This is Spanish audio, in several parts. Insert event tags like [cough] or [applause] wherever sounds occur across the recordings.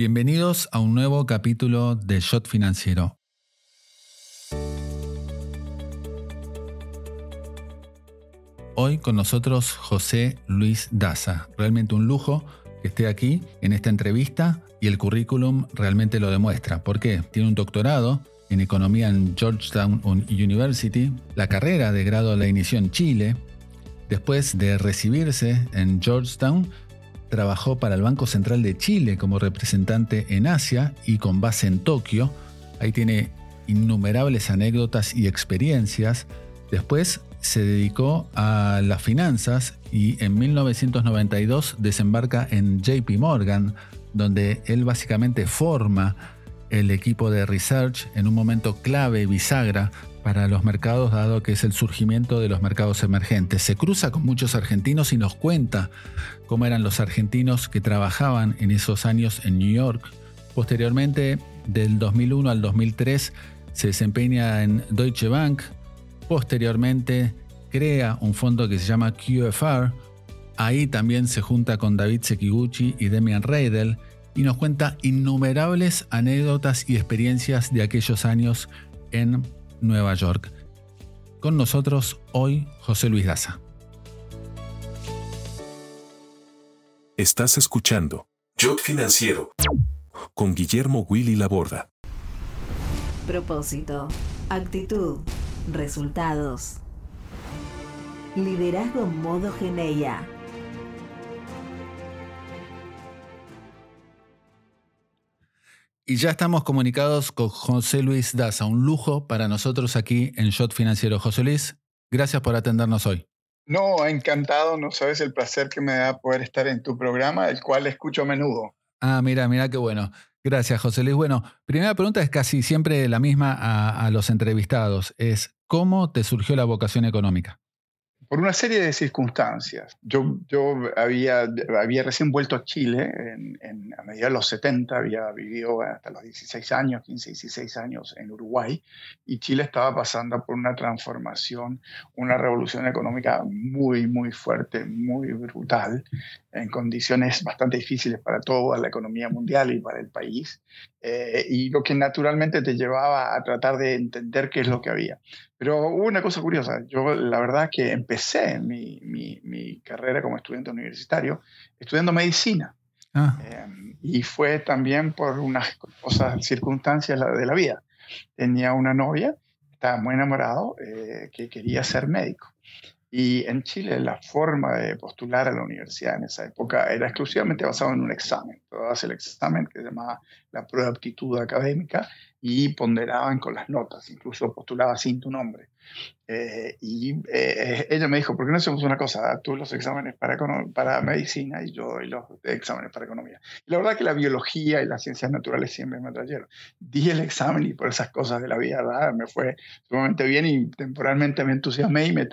Bienvenidos a un nuevo capítulo de Shot Financiero. Hoy con nosotros José Luis Daza. Realmente un lujo que esté aquí en esta entrevista y el currículum realmente lo demuestra. ¿Por qué? Tiene un doctorado en economía en Georgetown University, la carrera de grado la inició en Chile. Después de recibirse en Georgetown, trabajó para el Banco Central de Chile como representante en Asia y con base en Tokio. Ahí tiene innumerables anécdotas y experiencias. Después se dedicó a las finanzas y en 1992 desembarca en JP Morgan, donde él básicamente forma el equipo de research en un momento clave, bisagra, para los mercados, dado que es el surgimiento de los mercados emergentes. Se cruza con muchos argentinos y nos cuenta cómo eran los argentinos que trabajaban en esos años en New York. Posteriormente, del 2001 al 2003, se desempeña en Deutsche Bank. Posteriormente, crea un fondo que se llama QFR. Ahí también se junta con David Sekiguchi y Demian Reidel y nos cuenta innumerables anécdotas y experiencias de aquellos años en Nueva York. Con nosotros hoy José Luis Daza. Estás escuchando Yo Financiero con Guillermo Willy Laborda. Propósito, actitud, resultados. Liderazgo modo Geneia. Y ya estamos comunicados con José Luis Daza, un lujo para nosotros aquí en Shot Financiero. José Luis, gracias por atendernos hoy. No, encantado, no sabes el placer que me da poder estar en tu programa, el cual escucho a menudo. Ah, mira, mira qué bueno. Gracias, José Luis. Bueno, primera pregunta es casi siempre la misma a, a los entrevistados. Es, ¿cómo te surgió la vocación económica? Por una serie de circunstancias. Yo, yo había, había recién vuelto a Chile en, a mediados de los 70, había vivido hasta los 16 años, 15, 16 años en Uruguay, y Chile estaba pasando por una transformación, una revolución económica muy, muy fuerte, muy brutal, en condiciones bastante difíciles para toda la economía mundial y para el país, eh, y lo que naturalmente te llevaba a tratar de entender qué es lo que había. Pero hubo una cosa curiosa, yo la verdad que empecé mi, mi, mi carrera como estudiante universitario estudiando medicina. Ah. Eh, y fue también por unas cosas, circunstancias de la vida. Tenía una novia, estaba muy enamorado, eh, que quería ser médico. Y en Chile la forma de postular a la universidad en esa época era exclusivamente basado en un examen. Tú el examen que se llamaba la prueba de aptitud académica y ponderaban con las notas, incluso postulaba sin tu nombre. Eh, y eh, ella me dijo, ¿por qué no hacemos una cosa? Tú los exámenes para, para medicina y yo los exámenes para economía. Y la verdad que la biología y las ciencias naturales siempre me atrayeron. Di el examen y por esas cosas de la vida me fue sumamente bien y temporalmente me entusiasmé y me,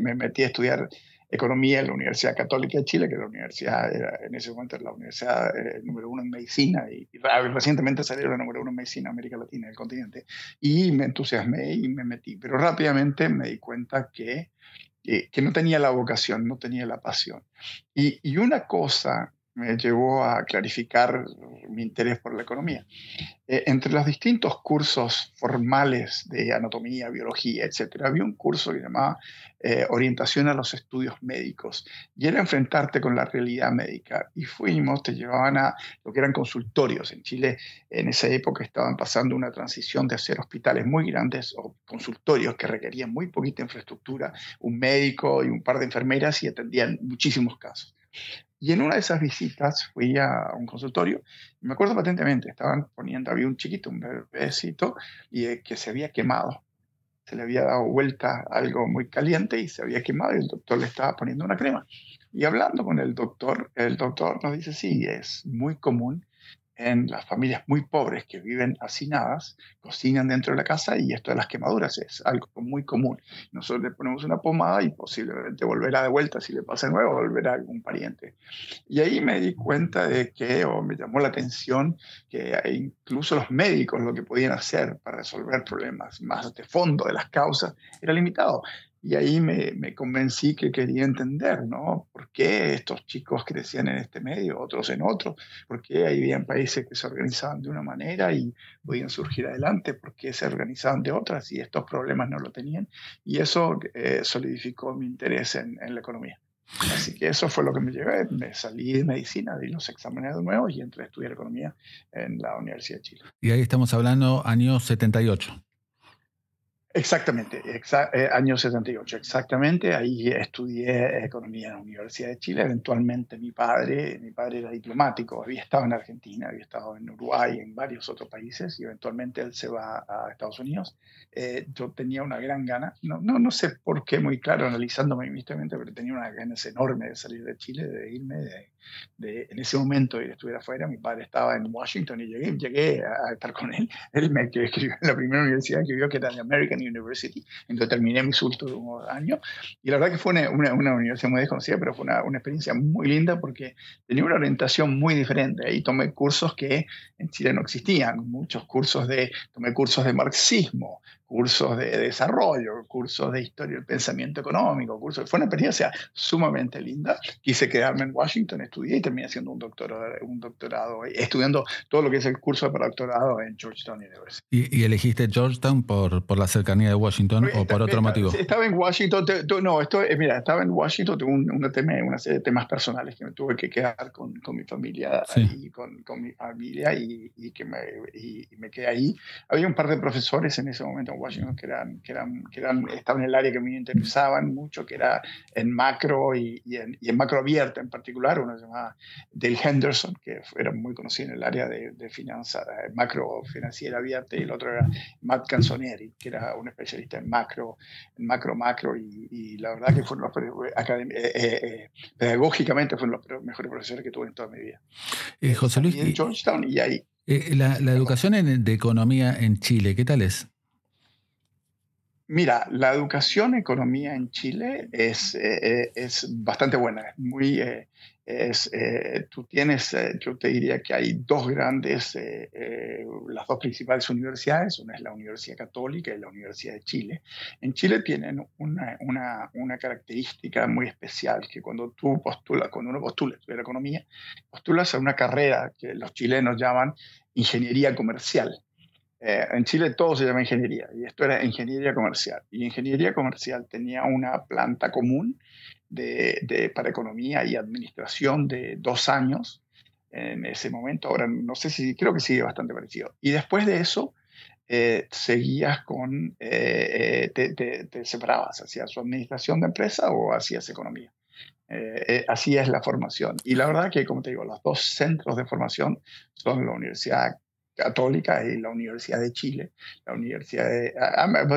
me metí a estudiar economía en la Universidad Católica de Chile, que la universidad en ese momento era la universidad eh, número uno en medicina y, recientemente salió la número uno en medicina en América Latina, en el continente, y me entusiasmé y me metí, pero rápidamente me di cuenta que, eh, que no tenía la vocación, no tenía la pasión. Y, y una cosa me llevó a clarificar mi interés por la economía. Eh, entre los distintos cursos formales de anatomía, biología, etc., había un curso que llamaba eh, Orientación a los Estudios Médicos, y era enfrentarte con la realidad médica. Y fuimos, te llevaban a lo que eran consultorios. En Chile, en esa época, estaban pasando una transición de hacer hospitales muy grandes o consultorios que requerían muy poquita infraestructura, un médico y un par de enfermeras y atendían muchísimos casos. Y en una de esas visitas fui a un consultorio y me acuerdo patentemente, estaban poniendo, había un chiquito, un bebecito, y eh, que se había quemado. Se le había dado vuelta algo muy caliente y se había quemado y el doctor le estaba poniendo una crema. Y hablando con el doctor, el doctor nos dice, sí, es muy común en las familias muy pobres que viven hacinadas, cocinan dentro de la casa y esto de las quemaduras es algo muy común. Nosotros le ponemos una pomada y posiblemente volverá de vuelta, si le pasa de nuevo, volverá algún pariente. Y ahí me di cuenta de que, o me llamó la atención, que incluso los médicos lo que podían hacer para resolver problemas más de fondo de las causas era limitado. Y ahí me, me, convencí que quería entender, ¿no? ¿Por qué estos chicos crecían en este medio, otros en otro? ¿Por qué había países que se organizaban de una manera y podían surgir adelante? ¿Por qué se organizaban de otras y estos problemas no lo tenían? Y eso eh, solidificó mi interés en, en la economía. Así que eso fue lo que me llevé. Me salí de medicina, di los exámenes de nuevo y entré a estudiar economía en la Universidad de Chile. Y ahí estamos hablando años 78. Exactamente, eh, año 78, exactamente. Ahí estudié economía en la Universidad de Chile. Eventualmente mi padre, mi padre era diplomático, había estado en Argentina, había estado en Uruguay, en varios otros países, y eventualmente él se va a Estados Unidos. Eh, yo tenía una gran gana, no, no, no sé por qué, muy claro, analizándome pero tenía una ganas enorme de salir de Chile, de irme, de, de, en ese momento ir a estudiar afuera. Mi padre estaba en Washington y llegué, llegué a estar con él. [laughs] Él me escribió en la primera universidad que vio que era de American University. Entonces terminé mis últimos años. Y la verdad que fue una, una, universidad muy desconocida, pero fue una, una, experiencia muy linda porque tenía una orientación muy diferente. Ahí tomé cursos que en Chile no existían. Muchos cursos de, tomé cursos de marxismo, cursos de desarrollo, cursos de historia del pensamiento económico, cursos. Fue una experiencia sumamente linda. Quise quedarme en Washington, estudié y terminé haciendo un doctorado, un doctorado estudiando todo lo que es el curso de doctorado en Georgetown University. ¿Y, elegiste Georgetown por, por, la cercanía de Washington o por otro motivo? Estaba en Washington, no, esto, eh, mira, estaba en Washington, tuve un, una, tema, una serie de temas personales que me tuve que quedar con, con mi familia y con, con, mi familia y, y que me, y, me quedé ahí. Había un par de profesores en ese momento Washington que, eran, que, eran, que eran, estaban en el área que me interesaban mucho, que era en macro y, y, en, y en, macro abierta en particular, uno se llamaba Dale Henderson, que era muy conocido en el área de, de finanza, macro financiera abierta, y el otro era Matt Canzonieri, que era un especialista en macro, en macro, macro, y, la verdad que fueron los, eh, eh, eh, pedagógicamente fueron los mejores profesores que tuve en toda mi vida. José Luis. en Georgetown y ahí. la, la educación en, de economía en Chile, ¿qué tal es? Mira, la educación economía en Chile es, eh, eh, es bastante buena. Muy, eh, es, tú tienes, yo te diría que hay dos grandes, las dos principales universidades, una es la Universidad Católica y la Universidad de Chile. En Chile tienen una, una, una característica muy especial, que cuando tú postulas, cuando uno postula estudiar economía, postulas a una carrera que los chilenos llaman ingeniería comercial. Eh, en Chile todo se llama ingeniería y esto era ingeniería comercial. Y ingeniería comercial tenía una planta común de, para economía y administración de dos años en ese momento. Ahora no sé si, creo que sigue bastante parecido. Y después de eso, eh, seguías con, eh, te, te, separabas, hacías su administración de empresa o hacías economía. así es la formación. Y la verdad que, como te digo, los dos centros de formación son la Universidad Católica y la Universidad de Chile. La Universidad de,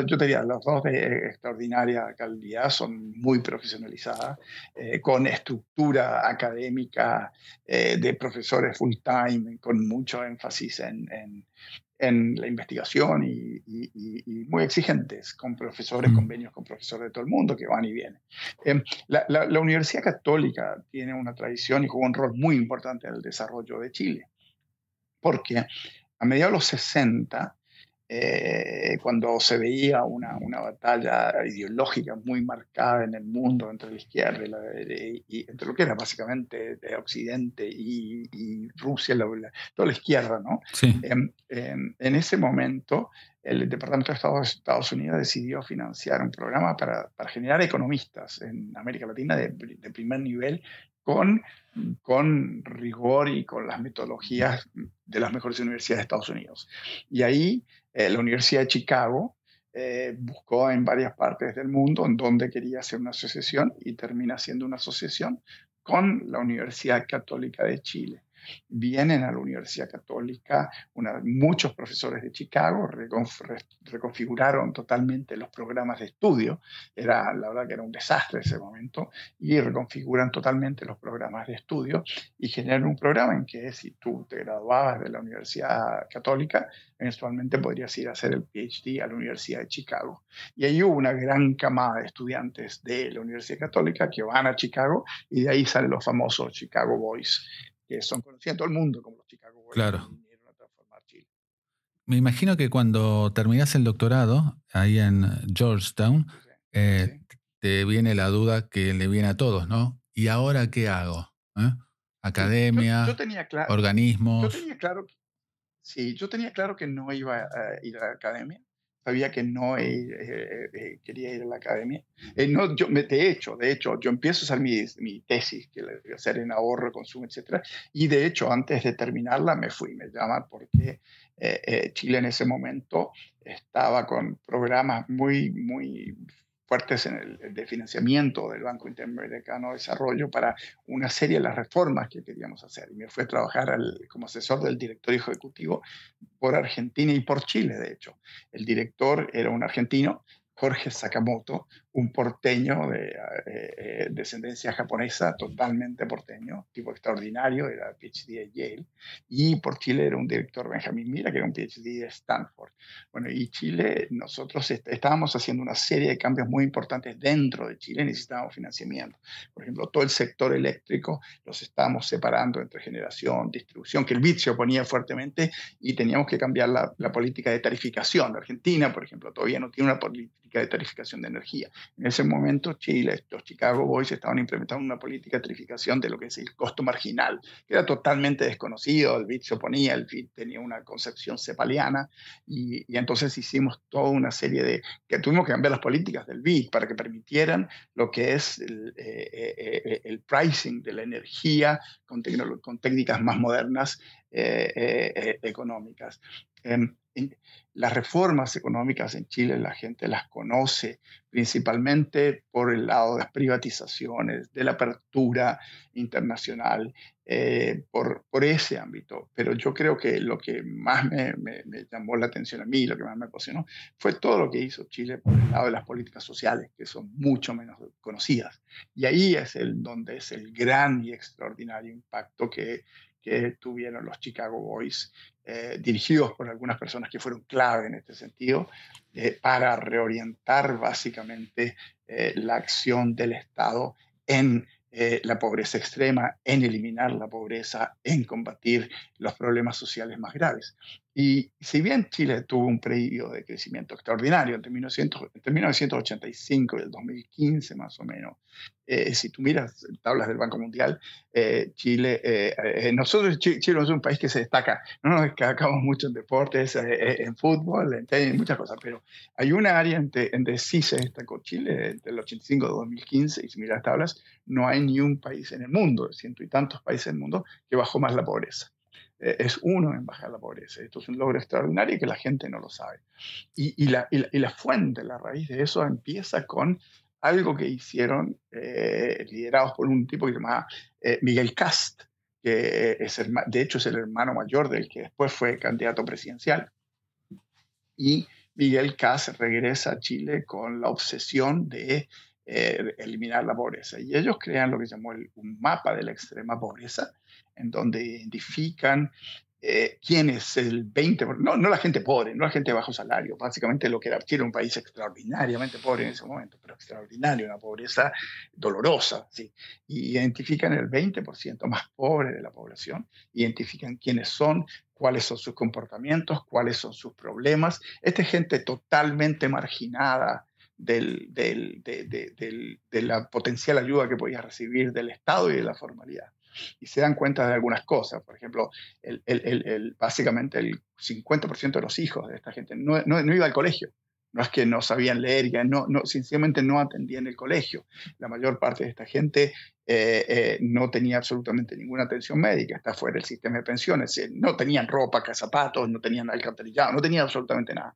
yo te diría, los dos de extraordinaria calidad son muy profesionalizadas, eh, con estructura académica eh, de profesores full time, con mucho énfasis en, en, en la investigación y, y, muy exigentes, con profesores, mm. convenios con profesores de todo el mundo que van y vienen. Eh, la, la, la Universidad Católica tiene una tradición y jugó un rol muy importante en el desarrollo de Chile porque a mediados de los 60, eh, cuando se veía una, una, batalla ideológica muy marcada en el mundo entre la izquierda y, la, y entre lo que era básicamente de Occidente y, y Rusia, toda la izquierda, ¿no? Sí. En, en, en, ese momento, el Departamento de Estados, Estados Unidos decidió financiar un programa para, para generar economistas en América Latina de, de primer nivel con, con rigor y con las metodologías de las mejores universidades de Estados Unidos. Y ahí eh, la Universidad de Chicago eh, buscó en varias partes del mundo en donde quería hacer una asociación y termina siendo una asociación con la Universidad Católica de Chile vienen a la Universidad Católica, muchos profesores de Chicago reconfiguraron totalmente los programas de estudio, era la verdad que era un desastre ese momento, y reconfiguran totalmente los programas de estudio y generan un programa en que si tú te graduabas de la Universidad Católica, eventualmente podrías ir a hacer el PhD a la Universidad de Chicago. Y ahí hubo una gran camada de estudiantes de la Universidad Católica que van a Chicago y de ahí salen los famosos Chicago Boys, que son conocidos en todo el mundo como los Chicago Boys. Claro. Me imagino que cuando terminas el doctorado ahí en Georgetown, eh, te viene la duda que le viene a todos, ¿no? ¿Y ahora qué hago? ¿Eh? Academia, organismos. Yo tenía claro, sí, yo tenía claro que no iba a ir a la academia sabía que no eh, eh, eh, quería ir a la academia. no, yo, de hecho, de hecho, yo empiezo a hacer mi, mi tesis, que voy a hacer en ahorro, consumo, etc. Y de hecho, antes de terminarla, me fui, me llama porque Chile en ese momento estaba con programas muy, muy fuertes en el, de financiamiento del Banco Interamericano de Desarrollo para una serie de las reformas que queríamos hacer. Y me fui a trabajar como asesor del directorio ejecutivo por Argentina y por Chile, de hecho. El director era un argentino Jorge Sakamoto, un porteño de eh, eh, descendencia japonesa, totalmente porteño, tipo extraordinario, era PhD de Yale, y por Chile era un director Benjamín Mira, que era un PhD de Stanford. Bueno, y Chile, nosotros estábamos haciendo una serie de cambios muy importantes dentro de Chile, necesitábamos financiamiento. Por ejemplo, todo el sector eléctrico los estábamos separando entre generación, distribución, que el BID se oponía fuertemente, y teníamos que cambiar la, la política de tarificación. Argentina, por ejemplo, todavía no tiene una política de tarificación de energía. En ese momento Chile, los Chicago Boys estaban implementando una política de tarificación de lo que es el costo marginal, que era totalmente desconocido, el BID se oponía, el BID tenía una concepción cepaliana y, entonces hicimos toda una serie de, que tuvimos que cambiar las políticas del BID para que permitieran lo que es el, eh, eh, eh, el pricing de la energía con, con técnicas más modernas económicas. Las reformas económicas en Chile la gente las conoce principalmente por el lado de las privatizaciones, de la apertura internacional, eh, por, por, ese ámbito. Pero yo creo que lo que más me, me, llamó la atención a mí, lo que más me apasionó, fue todo lo que hizo Chile por el lado de las políticas sociales, que son mucho menos conocidas. Y ahí es el, donde es el gran y extraordinario impacto que, que tuvieron los Chicago Boys, eh, dirigidos por algunas personas que fueron clave en este sentido, eh, para reorientar básicamente eh, la acción del Estado en la pobreza extrema, en eliminar la pobreza, en combatir los problemas sociales más graves. Y si bien Chile tuvo un periodo de crecimiento extraordinario entre, 1985 y el 2015 más o menos, eh, si tú miras tablas del Banco Mundial, eh, Chile, eh, nosotros, Chile, es un país que se destaca, no nos destacamos mucho en deportes, en fútbol, en tenis, muchas cosas, pero hay una área en donde sí se destacó Chile, del 85 al 2015, y si miras tablas, no hay ni un país en el mundo, ciento y tantos países en el mundo, que bajó más la pobreza. Eh, es uno en bajar la pobreza. Esto es un logro extraordinario que la gente no lo sabe. Y, la, fuente, la raíz de eso empieza con algo que hicieron eh, liderados por un tipo que se llamaba eh, Miguel Cast, que es de hecho es el hermano mayor del que después fue candidato presidencial. Y Miguel Cast regresa a Chile con la obsesión de eliminar la pobreza. Y ellos crean lo que se llamó un mapa de la extrema pobreza, en donde identifican eh, quién es el 20%, no, no la gente pobre, no la gente de bajo salario, básicamente lo que era un país extraordinariamente pobre en ese momento, pero extraordinario, una pobreza dolorosa, ¿sí? Y identifican el 20% más pobre de la población, identifican quiénes son, cuáles son sus comportamientos, cuáles son sus problemas. Esta es gente totalmente marginada, del, del, de, la potencial ayuda que podía recibir del Estado y de la formalidad y se dan cuenta de algunas cosas. Por ejemplo, el, el, el, básicamente el 50% de los hijos de esta gente no, no, no, iba al colegio. No es que no sabían leer, ya no, no, sencillamente no atendían el colegio. La mayor parte de esta gente eh, eh, no tenía absolutamente ninguna atención médica, está fuera del sistema de pensiones, eh, no tenían ropa, zapatos, no tenían alcantarillado, no tenían absolutamente nada.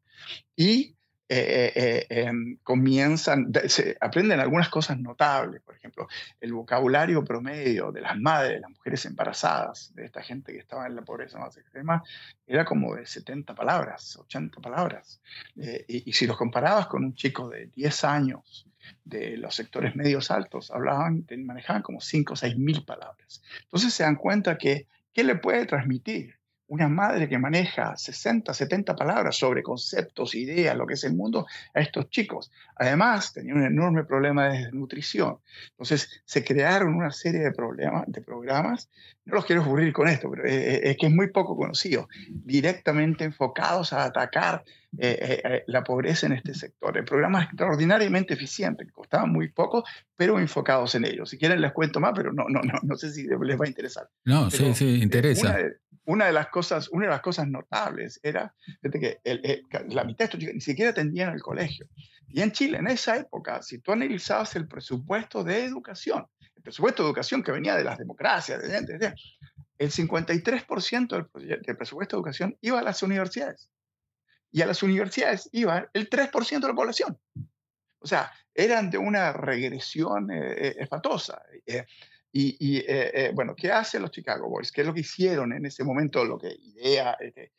Y eh, eh, eh, em, comienzan, se aprenden algunas cosas notables, por ejemplo, el vocabulario promedio de las madres, de las mujeres embarazadas, de esta gente que estaba en la pobreza más extrema, era como de 70 palabras, 80 palabras. y, si los comparabas con un chico de 10 años, de los sectores medios altos, hablaban, manejaban como 5 o 6 mil palabras. Entonces se dan cuenta que, ¿qué le puede transmitir? Una madre que maneja 60, 70 palabras sobre conceptos, ideas, lo que es el mundo, a estos chicos. Además, tenía un enorme problema de desnutrición. Entonces, se crearon una serie de, problemas, de programas, no los quiero cubrir con esto, pero es, que es muy poco conocido, directamente enfocados a atacar la pobreza en este sector. El programa extraordinariamente eficiente, que costaban muy poco, pero enfocados en ello. Si quieren les cuento más, pero no, no, no, no sé si les va a interesar. No, sí, sí, interesa. Una de, las cosas, una de las cosas notables era que la mitad de estos chicos ni siquiera atendían el colegio. Y en Chile, en esa época, si tú analizabas el presupuesto de educación, el presupuesto de educación que venía de las democracias, el 53% del, del presupuesto de educación iba a las universidades. Y a las universidades iba el 3% de la población. O sea, eran de una regresión eh, eh, espantosa. Eh, y, bueno, ¿qué hacen los Chicago Boys? ¿Qué es lo que hicieron en ese momento? Lo que idea este,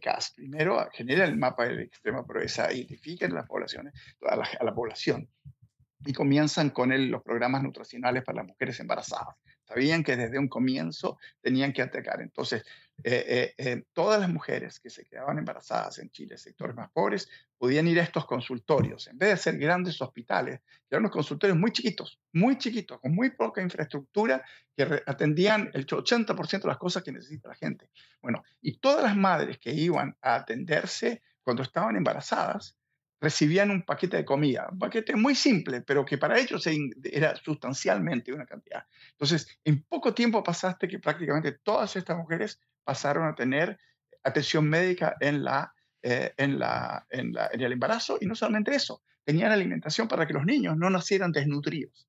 CAS. Primero, genera el mapa de extrema pobreza, identifiquen las poblaciones, a la, a la población y comienzan con el, los programas nutricionales para las mujeres embarazadas. Sabían que desde un comienzo tenían que atacar. Entonces, eh, eh, eh, todas las mujeres que se quedaban embarazadas en Chile, sectores más pobres, podían ir a estos consultorios. En vez de ser grandes hospitales, eran unos consultorios muy chiquitos, muy chiquitos, con muy poca infraestructura, que atendían el 80% de las cosas que necesita la gente. Bueno, y todas las madres que iban a atenderse cuando estaban embarazadas, recibían un paquete de comida, un paquete muy simple, pero que para ellos era sustancialmente una cantidad. Entonces, en poco tiempo pasaste que prácticamente todas estas mujeres pasaron a tener atención médica en, la, eh, en, la, en, la, en el embarazo y no solamente eso, tenían alimentación para que los niños no nacieran desnutridos.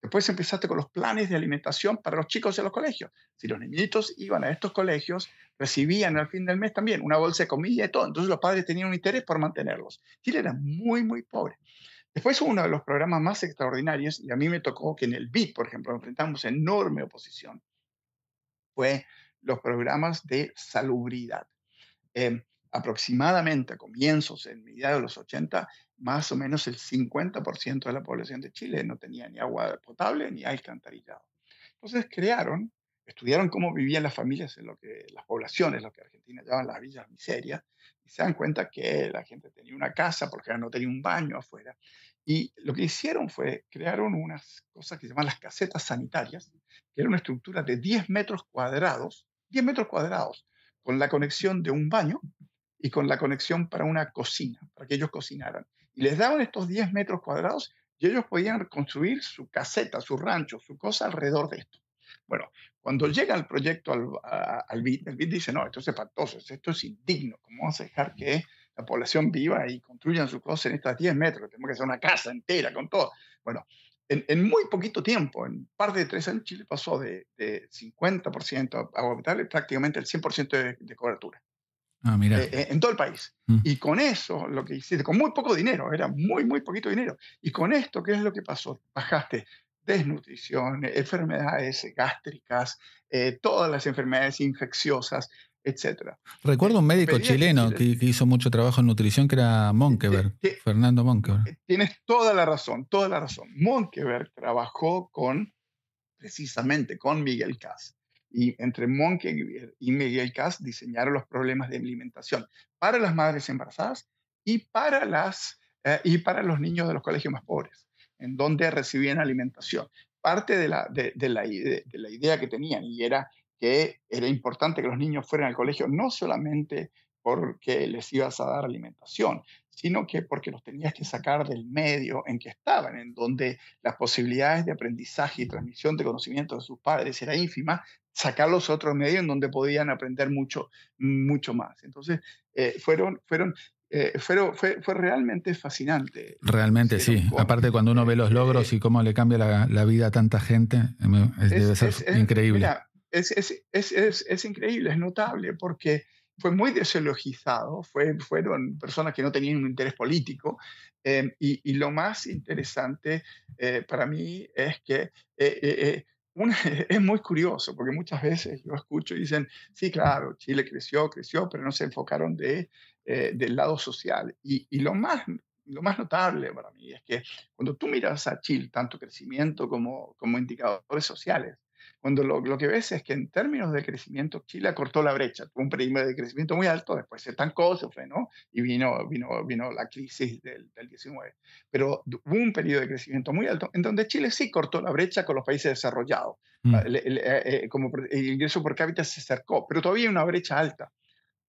Después empezaste con los planes de alimentación para los chicos de los colegios. Si los niñitos iban a estos colegios, recibían al fin del mes también una bolsa de comida y todo. Entonces los padres tenían un interés por mantenerlos. Chile era muy, muy pobre. Después uno de los programas más extraordinarios, y a mí me tocó que en el BID, por ejemplo, enfrentamos enorme oposición, fue los programas de salubridad. Eh, aproximadamente a comienzos, en mediados de los 80, más o menos el 50% de la población de Chile no tenía ni agua potable ni alcantarillado. Entonces crearon, estudiaron cómo vivían las familias en lo que las poblaciones, lo que Argentina llaman las villas miserias, y se dan cuenta que la gente tenía una casa porque no tenía un baño afuera. Y lo que hicieron fue crearon unas cosas que se llaman las casetas sanitarias, que era una estructura de 10 metros cuadrados, 10 metros cuadrados, con la conexión de un baño y con la conexión para una cocina, para que ellos cocinaran. Y les daban estos 10 metros cuadrados y ellos podían construir su caseta, su rancho, su cosa alrededor de esto. Bueno, cuando llega el proyecto al, al BID, el BID dice, no, esto es espantoso, esto es indigno, ¿cómo vamos a dejar que la población viva y construyan su cosa en estos 10 metros? Tenemos que hacer una casa entera con todo. Bueno, en, muy poquito tiempo, en parte de tres años, Chile pasó de, de 50% agua potable prácticamente el 100% de cobertura. Ah, mira. Eh, eh, en todo el país. Mm. Y con eso, lo que hiciste, con muy poco dinero, era muy, muy poquito dinero. Y con esto, ¿qué es lo que pasó? Bajaste desnutrición, enfermedades gástricas, eh, todas las enfermedades infecciosas, etc. Recuerdo un médico chileno que, hizo mucho trabajo en nutrición, que era Monkeberg, Fernando Monkeberg. Tienes toda la razón, toda la razón. Monkeberg trabajó con, precisamente, con Miguel Cas y entre Monke y Miguel Cas diseñaron los problemas de alimentación para las madres embarazadas y para, las, eh, y para los niños de los colegios más pobres, en donde recibían alimentación. Parte de la, de, la, de la idea que tenían y era que era importante que los niños fueran al colegio no solamente porque les ibas a dar alimentación, sino que porque los tenías que sacar del medio en que estaban, en donde las posibilidades de aprendizaje y transmisión de conocimiento de sus padres era ínfima, sacarlos a otro medio en donde podían aprender mucho, mucho más. Entonces, eh, fueron, fueron eh, fue, fue, realmente fascinante. Realmente sí. Aparte cuando uno ve los logros y cómo le cambia la, vida a tanta gente, debe ser increíble. Es, es, increíble, es notable, porque fue muy desologizado, fue, fueron personas que no tenían un interés político. Eh, y, lo más interesante eh, para mí es que eh, [laughs] es muy curioso, porque muchas veces yo escucho y dicen, sí, claro, Chile creció, creció, pero no se enfocaron de, del lado social. Y, y lo más lo más notable para mí es que cuando tú miras a Chile, tanto crecimiento como, como indicadores sociales, cuando lo, lo, que ves es que en términos de crecimiento, Chile cortó la brecha, tuvo un periodo de crecimiento muy alto, después se estancó, se frenó y vino, vino, vino la crisis del, del 19. Pero hubo un periodo de crecimiento muy alto en donde Chile sí cortó la brecha con los países desarrollados. Mm. El, eh, eh, como el ingreso por cápita se acercó, pero todavía hay una brecha alta.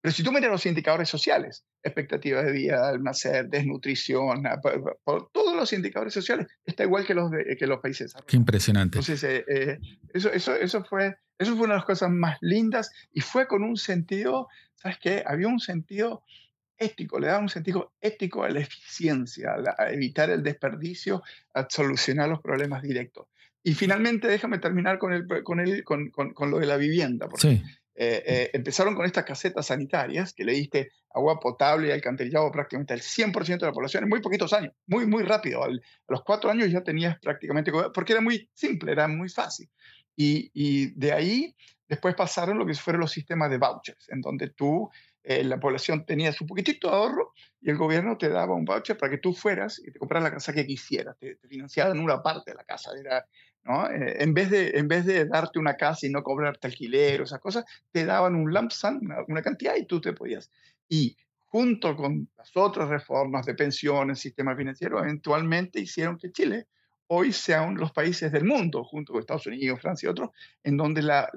Pero si tú miras los indicadores sociales, expectativa de vida, nacer, desnutrición, por, todos los indicadores sociales, está igual que los, de, que los países Qué impresionante. Entonces, eh, eh, eso, eso, eso, fue, eso fue una de las cosas más lindas y fue con un sentido, ¿sabes qué? Había un sentido ético, le daba un sentido ético a la eficiencia, a, evitar el desperdicio, a solucionar los problemas directos. Y finalmente, déjame terminar con, el, con, el, con, con, lo de la vivienda. Porque, sí. Eh, eh, empezaron con estas casetas sanitarias que le diste agua potable y alcantarillado prácticamente al 100% de la población en muy poquitos años, muy, muy rápido. a los cuatro años ya tenías prácticamente, porque era muy simple, era muy fácil. Y, y de ahí después pasaron lo que fueron los sistemas de vouchers, en donde tú eh, la población tenía su poquitito de ahorro y el gobierno te daba un voucher para que tú fueras y te compraras la casa que quisieras, te, financiaban una parte de la casa. Era, ¿no? Eh, en, vez de, en vez de darte una casa y no cobrarte alquiler o esas cosas, te daban un lump sum, una, cantidad y tú te podías. Y junto con las otras reformas de pensiones, sistema financiero, eventualmente hicieron que Chile hoy sea uno de los países del mundo, junto con Estados Unidos, Francia y otros, en donde la,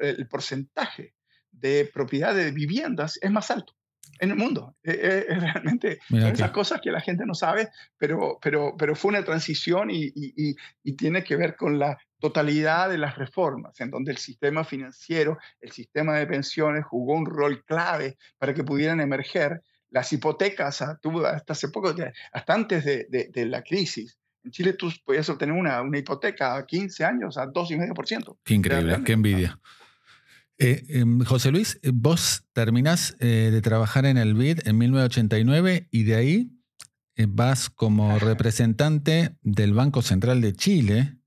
el porcentaje de propiedad de viviendas es más alto en el mundo. Es, e, e, realmente esas cosas que la gente no sabe, pero, pero, pero fue una transición y, y, y, tiene que ver con la totalidad de las reformas, en donde el sistema financiero, el sistema de pensiones jugó un rol clave para que pudieran emerger las hipotecas, hasta hace poco, hasta antes de, de, la crisis. En Chile tú podías obtener una, una hipoteca a 15 años a 2,5%. Qué increíble, qué envidia. Eh, em, José Luis, eh, vos terminás eh, de trabajar en el BID en 1989 y de ahí vas como representante del Banco Central de Chile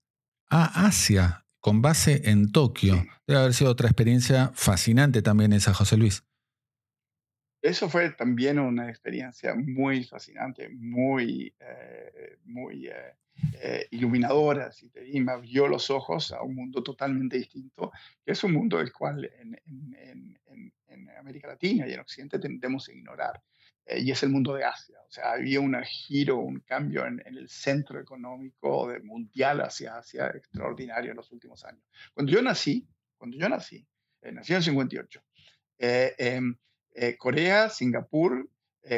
a Asia, con base en Tokio. Debe haber sido otra experiencia fascinante también esa, José Luis. Eso fue también una experiencia muy fascinante, muy, muy eh, iluminadora, si te me abrió los ojos a un mundo totalmente distinto, que es un mundo del cual en, América Latina y en Occidente tendemos a ignorar, eh, y es el mundo de Asia. O sea, había un giro, un cambio en, el centro económico de mundial hacia Asia extraordinario en los últimos años. Cuando yo nací, cuando yo nací, eh, nací en el 58, em, Corea, Singapur,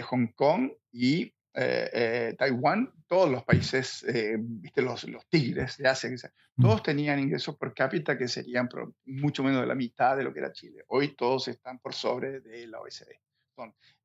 Hong Kong y eh, eh, Taiwán, todos los países, eh, viste, los, los tigres de Asia, mm. todos tenían ingresos per cápita que serían mucho menos de la mitad de lo que era Chile. Hoy todos están por sobre de la OECD.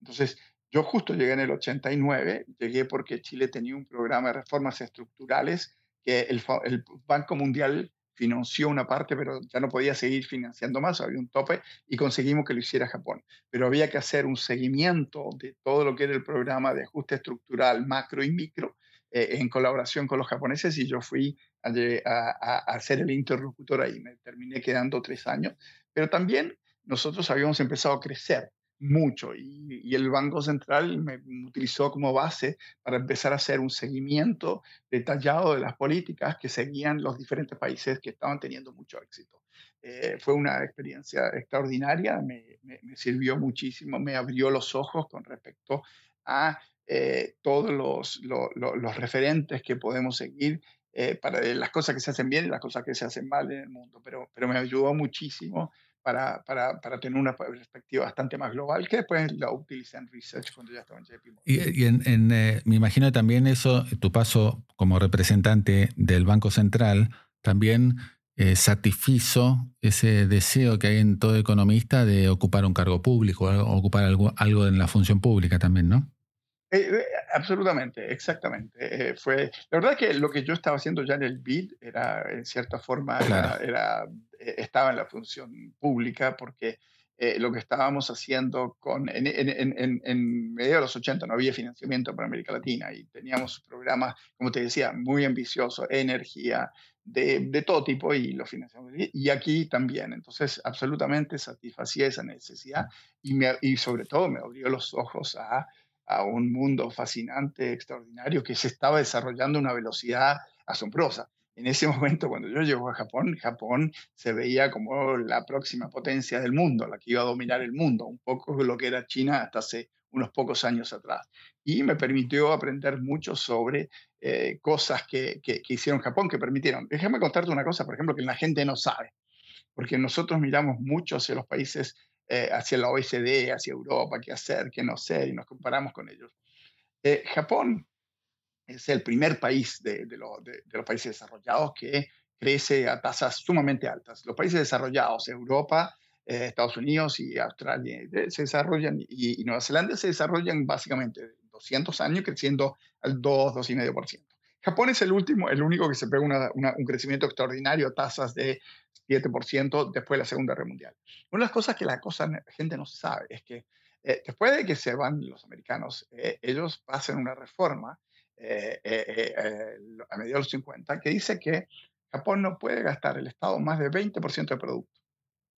Entonces, yo justo llegué en el 89, llegué porque Chile tenía un programa de reformas estructurales que el, el Banco Mundial financió una parte, pero ya no podía seguir financiando más, había un tope y conseguimos que lo hiciera Japón. Pero había que hacer un seguimiento de todo lo que era el programa de ajuste estructural macro y micro eh, en colaboración con los japoneses y yo fui a, a, a, ser el interlocutor ahí. Me terminé quedando tres años, pero también nosotros habíamos empezado a crecer mucho y, el Banco Central me utilizó como base para empezar a hacer un seguimiento detallado de las políticas que seguían los diferentes países que estaban teniendo mucho éxito. Eh, fue una experiencia extraordinaria, me, sirvió muchísimo, me abrió los ojos con respecto a eh, todos los, los, referentes que podemos seguir eh, para las cosas que se hacen bien y las cosas que se hacen mal en el mundo, pero, pero me ayudó muchísimo para, para, para, tener una perspectiva bastante más global, que después la utilicé en Research cuando ya estaba en JP Morgan. Y, en, eh, me imagino también eso, tu paso como representante del Banco Central, también eh, satisfizo ese deseo que hay en todo economista de ocupar un cargo público, ocupar algo, algo en la función pública también, ¿no? Eh, absolutamente, exactamente. fue, la verdad que lo que yo estaba haciendo ya en el BID era, en cierta forma, era eh, estaba en la función pública porque eh, lo que estábamos haciendo con, en, en, en, medio de los 80 no había financiamiento para América Latina y teníamos programas, como te decía, muy ambiciosos, energía, de, de todo tipo y lo financiamos. Y aquí también, entonces absolutamente satisfacía esa necesidad y, me, y sobre todo me abrió los ojos a, a un mundo fascinante, extraordinario, que se estaba desarrollando a una velocidad asombrosa en ese momento, cuando yo llego a Japón, Japón se veía como la próxima potencia del mundo, la que iba a dominar el mundo, un poco lo que era China hasta hace unos pocos años atrás. Y me permitió aprender mucho sobre eh, cosas que, que, hicieron Japón, que permitieron. Déjame contarte una cosa, por ejemplo, que la gente no sabe, porque nosotros miramos mucho hacia los países hacia la OECD, hacia Europa, qué hacer, qué no hacer, y nos comparamos con ellos. Japón es el primer país de, los países desarrollados que crece a tasas sumamente altas. Los países desarrollados, Europa, eh, Estados Unidos y Australia, eh, se desarrollan, y, Nueva Zelanda se desarrollan básicamente 200 años creciendo al 2, 2,5%. Japón es el último, el único que se pega un crecimiento extraordinario tasas de 7% después de la Segunda Guerra Mundial. Una de las cosas que la, gente no sabe es que eh, después de que se van los americanos, ellos hacen una reforma eh, eh, eh, a mediados de los 50, que dice que Japón no puede gastar el Estado más de 20% de producto.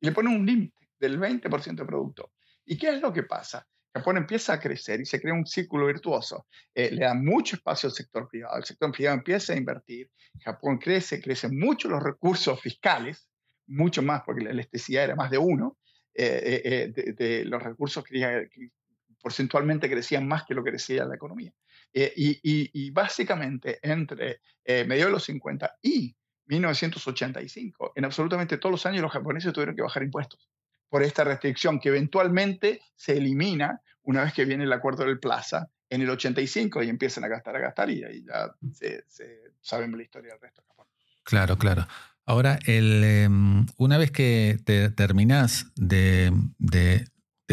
Y le pone un límite del 20% de producto. ¿Y qué es lo que pasa? Japón empieza a crecer y se crea un círculo virtuoso. le da mucho espacio al sector privado. El sector privado empieza a invertir. Japón crece, crecen mucho los recursos fiscales, mucho más porque la electricidad era más de uno. de, los recursos que, porcentualmente crecían más que lo que crecía la economía. Eh, y, básicamente entre eh, medio de los 50 y 1985, en absolutamente todos los años los japoneses tuvieron que bajar impuestos por esta restricción que eventualmente se elimina una vez que viene el acuerdo del Plaza en el 85 y empiezan a gastar, a gastar y ahí ya se, saben la historia del resto de Japón. Claro, claro. Ahora, el, em, una vez que te terminás de, de,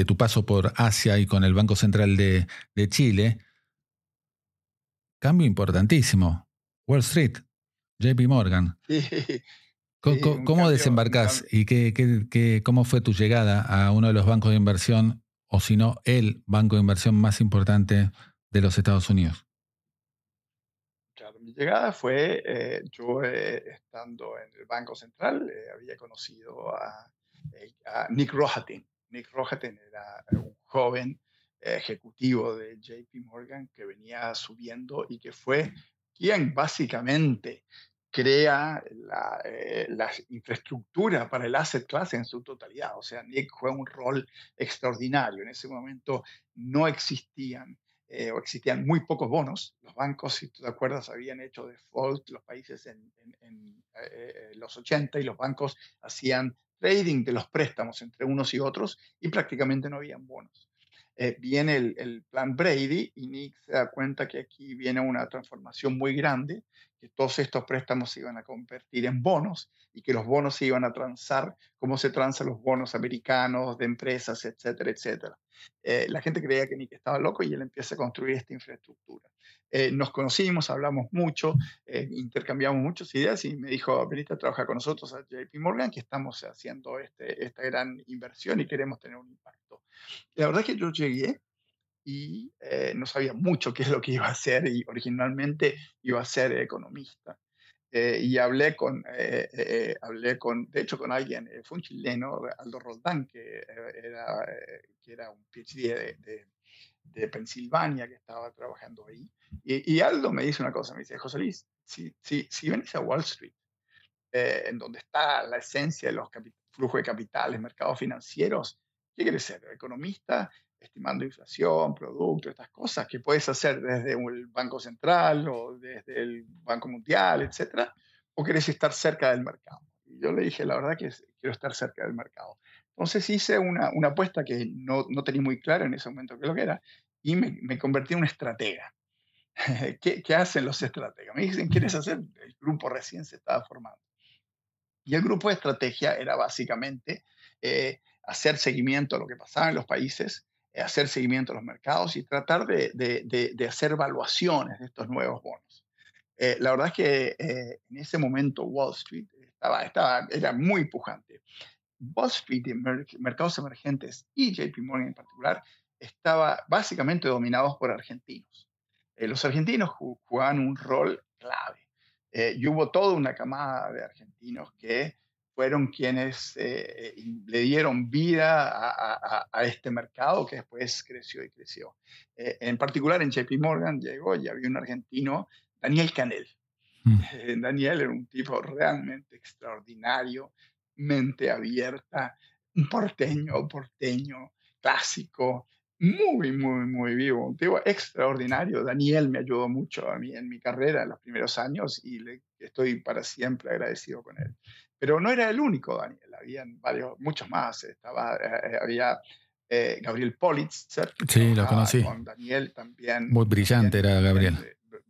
tu paso por Asia y con el Banco Central de, de Chile, Cambio importantísimo. Wall Street, JP Morgan. [laughs] ¿Cómo, desembarcás y qué, cómo fue tu llegada a uno de los bancos de inversión, o si no, el banco de inversión más importante de los Estados Unidos? Claro, mi llegada fue, eh, yo eh, estando en el Banco Central, eh, había conocido a, a Nick Rohatyn. Nick Rohatyn era un joven ejecutivo de JP Morgan que venía subiendo y que fue quien básicamente crea la, eh, infraestructura para el asset class en su totalidad. O sea, Nick juega un rol extraordinario. En ese momento no existían eh, o existían muy pocos bonos. Los bancos, si tú te acuerdas, habían hecho default los países en, eh, los 80 y los bancos hacían trading de los préstamos entre unos y otros y prácticamente no habían bonos. Eh, viene el, plan Brady y Nick se da cuenta que aquí viene una transformación muy grande, que todos estos préstamos se iban a convertir en bonos y que los bonos se iban a transar como se transan los bonos americanos de empresas, etcétera, etcétera. Eh, la gente creía que Nick estaba loco y él empieza a construir esta infraestructura. Eh, nos conocimos, hablamos mucho, intercambiamos muchas ideas y me dijo, venite a trabajar con nosotros a JP Morgan, que estamos haciendo este, esta gran inversión y queremos tener un impacto. La verdad es que yo llegué y eh, no sabía mucho qué es lo que iba a hacer y originalmente iba a ser economista. Eh, y hablé con, eh, hablé con, de hecho, con alguien, fue un chileno, Aldo Roldán, que era, que era un PhD de, de, de, Pensilvania, que estaba trabajando ahí. Y, y, Aldo me dice una cosa, me dice, José Luis, si, si, si vienes a Wall Street, en donde está la esencia de los flujos de capitales, mercados financieros, ¿Qué quieres ser? ¿Economista? Estimando inflación, producto, estas cosas que puedes hacer desde el Banco Central o desde el Banco Mundial, etcétera, o quieres estar cerca del mercado. Y yo le dije, la verdad que quiero estar cerca del mercado. Entonces hice una, una apuesta que no, no, tenía muy clara en ese momento qué lo que era y me, me convertí en un estratega. [laughs] ¿Qué, ¿Qué, hacen los estrategas? Me dicen, ¿quieres hacer? El grupo recién se estaba formando. Y el grupo de estrategia era básicamente eh, hacer seguimiento a lo que pasaba en los países, hacer seguimiento a los mercados y tratar de, de, hacer evaluaciones de estos nuevos bonos. Eh, la verdad es que eh, en ese momento Wall Street estaba, estaba, era muy pujante. Wall Street, mercados emergentes y JP Morgan en particular, estaba básicamente dominados por argentinos. los argentinos jugaban un rol clave. y hubo toda una camada de argentinos que fueron quienes eh, le dieron vida a, este mercado que después creció y creció. Eh, en particular en JP Morgan llegó y había un argentino, Daniel Canel. Mm. Eh, Daniel era un tipo realmente extraordinario, mente abierta, un porteño, porteño, clásico, muy, muy, muy vivo, un tipo extraordinario. Daniel me ayudó mucho a mí en mi carrera en los primeros años y le estoy para siempre agradecido con él. Pero no era el único Daniel, habían varios, muchos más. Estaba, eh, había eh, Gabriel Politzer. Sí, lo conocí. Con Daniel también. Muy brillante era Gabriel.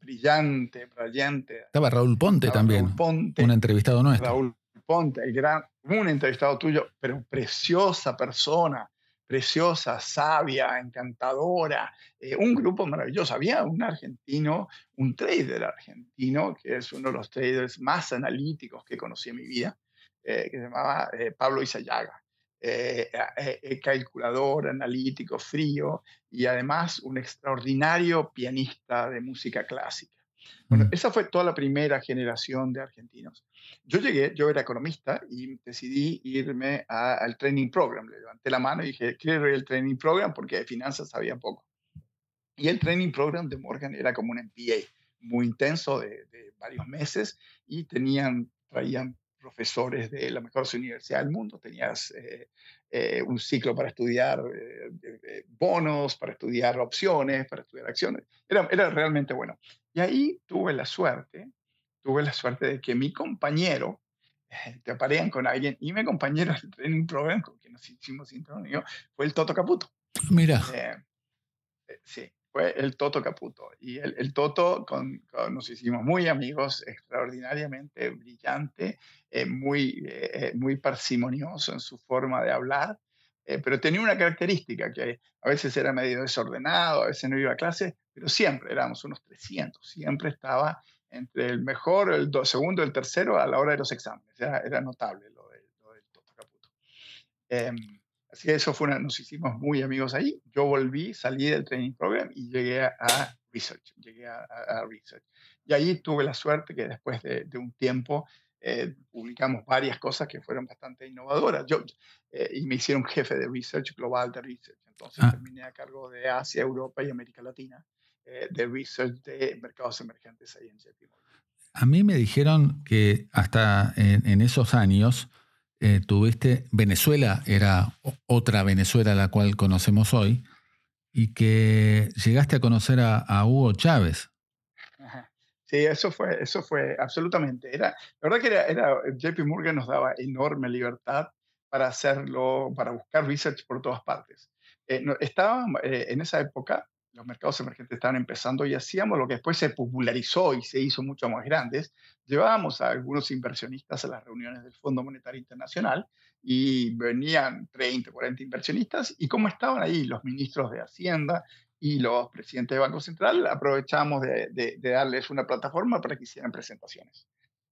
Brillante, brillante. Estaba Raúl Ponte también. Raúl Ponte. Un entrevistado nuestro. Raúl Ponte, el gran, un entrevistado tuyo, pero preciosa persona preciosa, sabia, encantadora, eh, un grupo maravilloso. Había un argentino, un trader argentino, que es uno de los traders más analíticos que conocí en mi vida, eh, que se llamaba eh, Pablo Izayaga. calculador, analítico, frío y además un extraordinario pianista de música clásica. Bueno, mm. esa fue toda la primera generación de argentinos. Yo llegué, yo era economista y decidí irme al training program. Le levanté la mano y dije, quiero ir al training program porque de finanzas sabía poco. Y el training program de Morgan era como un MBA muy intenso de, de varios meses y tenían, traían profesores de la mejor universidad del mundo, tenías eh, eh, un ciclo para estudiar eh, bonos, para estudiar opciones, para estudiar acciones. Era, era realmente bueno. Y ahí tuve la suerte, tuve la suerte de que mi compañero, te aparean con alguien, y mi compañero [laughs] del training program con quien nos hicimos intro, fue el Toto Caputo. Mira. sí, fue el Toto Caputo. Y el, Toto con, nos hicimos muy amigos, extraordinariamente brillante, eh, muy, eh, muy parsimonioso en su forma de hablar, eh, pero tenía una característica que a veces era medio desordenado, a veces no iba a clase, pero siempre éramos unos 300, siempre estaba entre el mejor, el segundo y el tercero a la hora de los exámenes. Era, era notable lo, de, lo del Toto Caputo. Em, Así que eso fue una, nos hicimos muy amigos ahí. Yo volví, salí del training program y llegué a, research, llegué a, research. Y ahí tuve la suerte que después de, un tiempo eh, publicamos varias cosas que fueron bastante innovadoras. Yo, eh, y me hicieron jefe de research global de research. Entonces ah. terminé a cargo de Asia, Europa y América Latina eh, de research de mercados emergentes ahí en JP Morgan. A mí me dijeron que hasta en, en esos años eh, tuviste, Venezuela era otra Venezuela la cual conocemos hoy, y que llegaste a conocer a, Hugo Chávez. Sí, eso fue, eso fue absolutamente. Era, la verdad que era, era, JP Morgan nos daba enorme libertad para hacerlo, para buscar research por todas partes. Eh, estaba eh, en esa época, los mercados emergentes estaban empezando y hacíamos lo que después se popularizó y se hizo mucho más grandes. Llevábamos a algunos inversionistas a las reuniones del Fondo Monetario Internacional y venían 30, 40 inversionistas y como estaban ahí los ministros de Hacienda y los presidentes de Banco Central, aprovechamos de, de darles una plataforma para que hicieran presentaciones.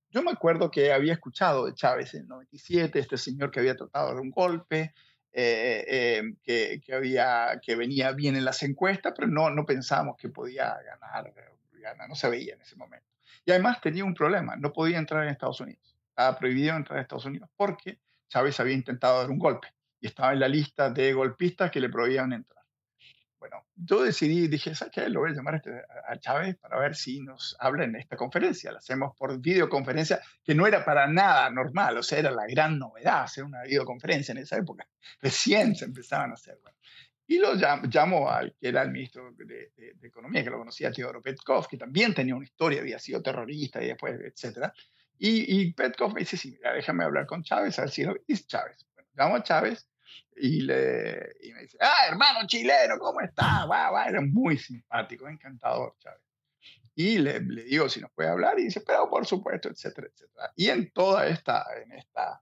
Yo me acuerdo que había escuchado de Chávez en el 97, este señor que había tratado de un golpe, eh, eh, que, que, había, que venía bien en las encuestas, pero no, no pensábamos que podía ganar, ganar, no se veía en ese momento. Y además tenía un problema, no podía entrar en Estados Unidos. Estaba prohibido entrar a Estados Unidos porque Chávez había intentado dar un golpe y estaba en la lista de golpistas que le prohibían entrar. Bueno, yo decidí, dije, ¿sabes qué? Lo voy a llamar a Chávez para ver si nos habla en esta conferencia. La hacemos por videoconferencia, que no era para nada normal, o sea, era la gran novedad hacer una videoconferencia en esa época. [laughs] Recién se empezaban a hacer. Y lo llamo, al que era el ministro de, Economía, que lo conocía, Teodoro Petkov, que también tenía una historia, había sido terrorista y después, etc. Y, y Petkov me dice, sí, déjame hablar con Chávez, a ver si Chávez. Bueno, llamo a Chávez y, le, y me dice, ah, hermano chileno, ¿cómo está? Era muy simpático, encantador, Chávez. Y le, le, digo si nos puede hablar y dice, pero por supuesto, etcétera, etcétera. Y en toda esta, en esta,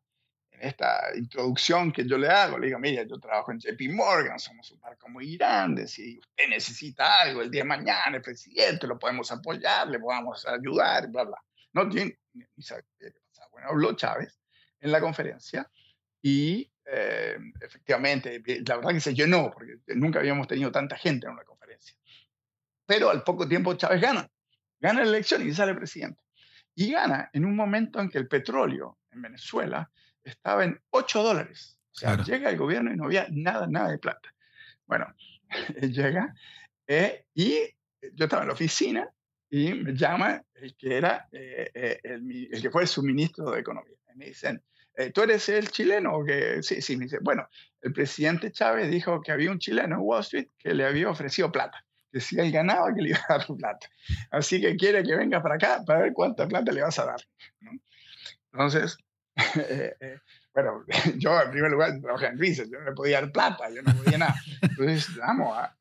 en esta introducción que yo le hago, le digo, mira, yo trabajo en JP Morgan, somos un barco muy grande, si usted necesita algo el día de mañana, el presidente, lo podemos apoyar, le podemos ayudar, bla, bla. No tiene ni sabe qué. Bueno, habló Chávez en la conferencia y eh, efectivamente, la verdad que se llenó, porque nunca habíamos tenido tanta gente en una conferencia. Pero al poco tiempo Chávez gana, gana la elección y sale presidente. Y gana en un momento en que el petróleo en Venezuela estaba en 8 dólares. O sea, llega el gobierno y no había nada, nada de plata. Bueno, [laughs] llega eh, y yo estaba en la oficina y me llama el que era eh, el, el, que fue su ministro de Economía. Y me dicen, eh, ¿tú eres el chileno? Que, sí, sí, me dice, bueno, el presidente Chávez dijo que había un chileno en Wall Street que le había ofrecido plata, que si él ganaba que le iba a dar plata. Así que quiere que venga para acá para ver cuánta plata le vas a dar. Entonces, [laughs] bueno, [laughs] yo en primer lugar trabajé en crisis, yo no le podía dar plata, yo no podía nada. Entonces vamos a,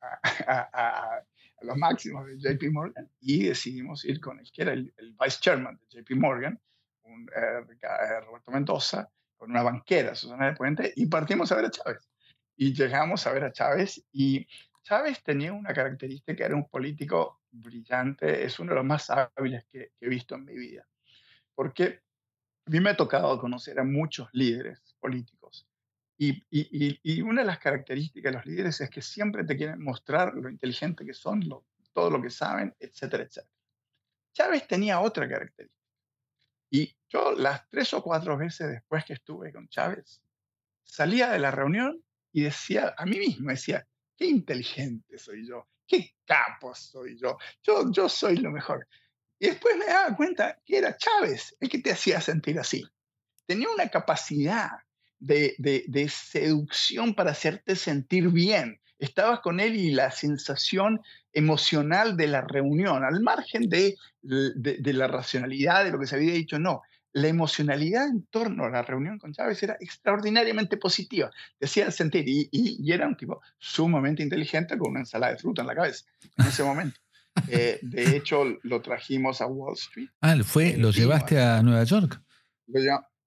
a, los máximos de JP Morgan y decidimos ir con el que era el, vice chairman de JP Morgan, un, Roberto Mendoza, con una banquera, Susana de Puente, y partimos a ver a Chávez. Y llegamos a ver a Chávez y Chávez tenía una característica, era un político brillante, es uno de los más hábiles que, he visto en mi vida. Porque a mí me ha tocado conocer a muchos líderes políticos. Y, una de las características de los líderes es que siempre te quieren mostrar lo inteligente que son, todo lo que saben, etcétera, etcétera. Chávez tenía otra característica. Y yo las tres o cuatro veces después que estuve con Chávez, salía de la reunión y decía a mí mismo, decía, qué inteligente soy yo, qué capo soy yo, yo, yo soy lo mejor. Y después me daba cuenta que era Chávez el que te hacía sentir así. Tenía una capacidad de, de, seducción para hacerte sentir bien. Estabas con él y la sensación emocional de la reunión, al margen de, de, la racionalidad de lo que se había dicho, no. La emocionalidad en torno a la reunión con Chávez era extraordinariamente positiva. Te hacía sentir, y, y, era un tipo sumamente inteligente con una ensalada de fruta en la cabeza en ese momento. [laughs] Eh, de hecho, lo trajimos a Wall Street. Ah, fue, ¿lo llevaste a Nueva York? Lo,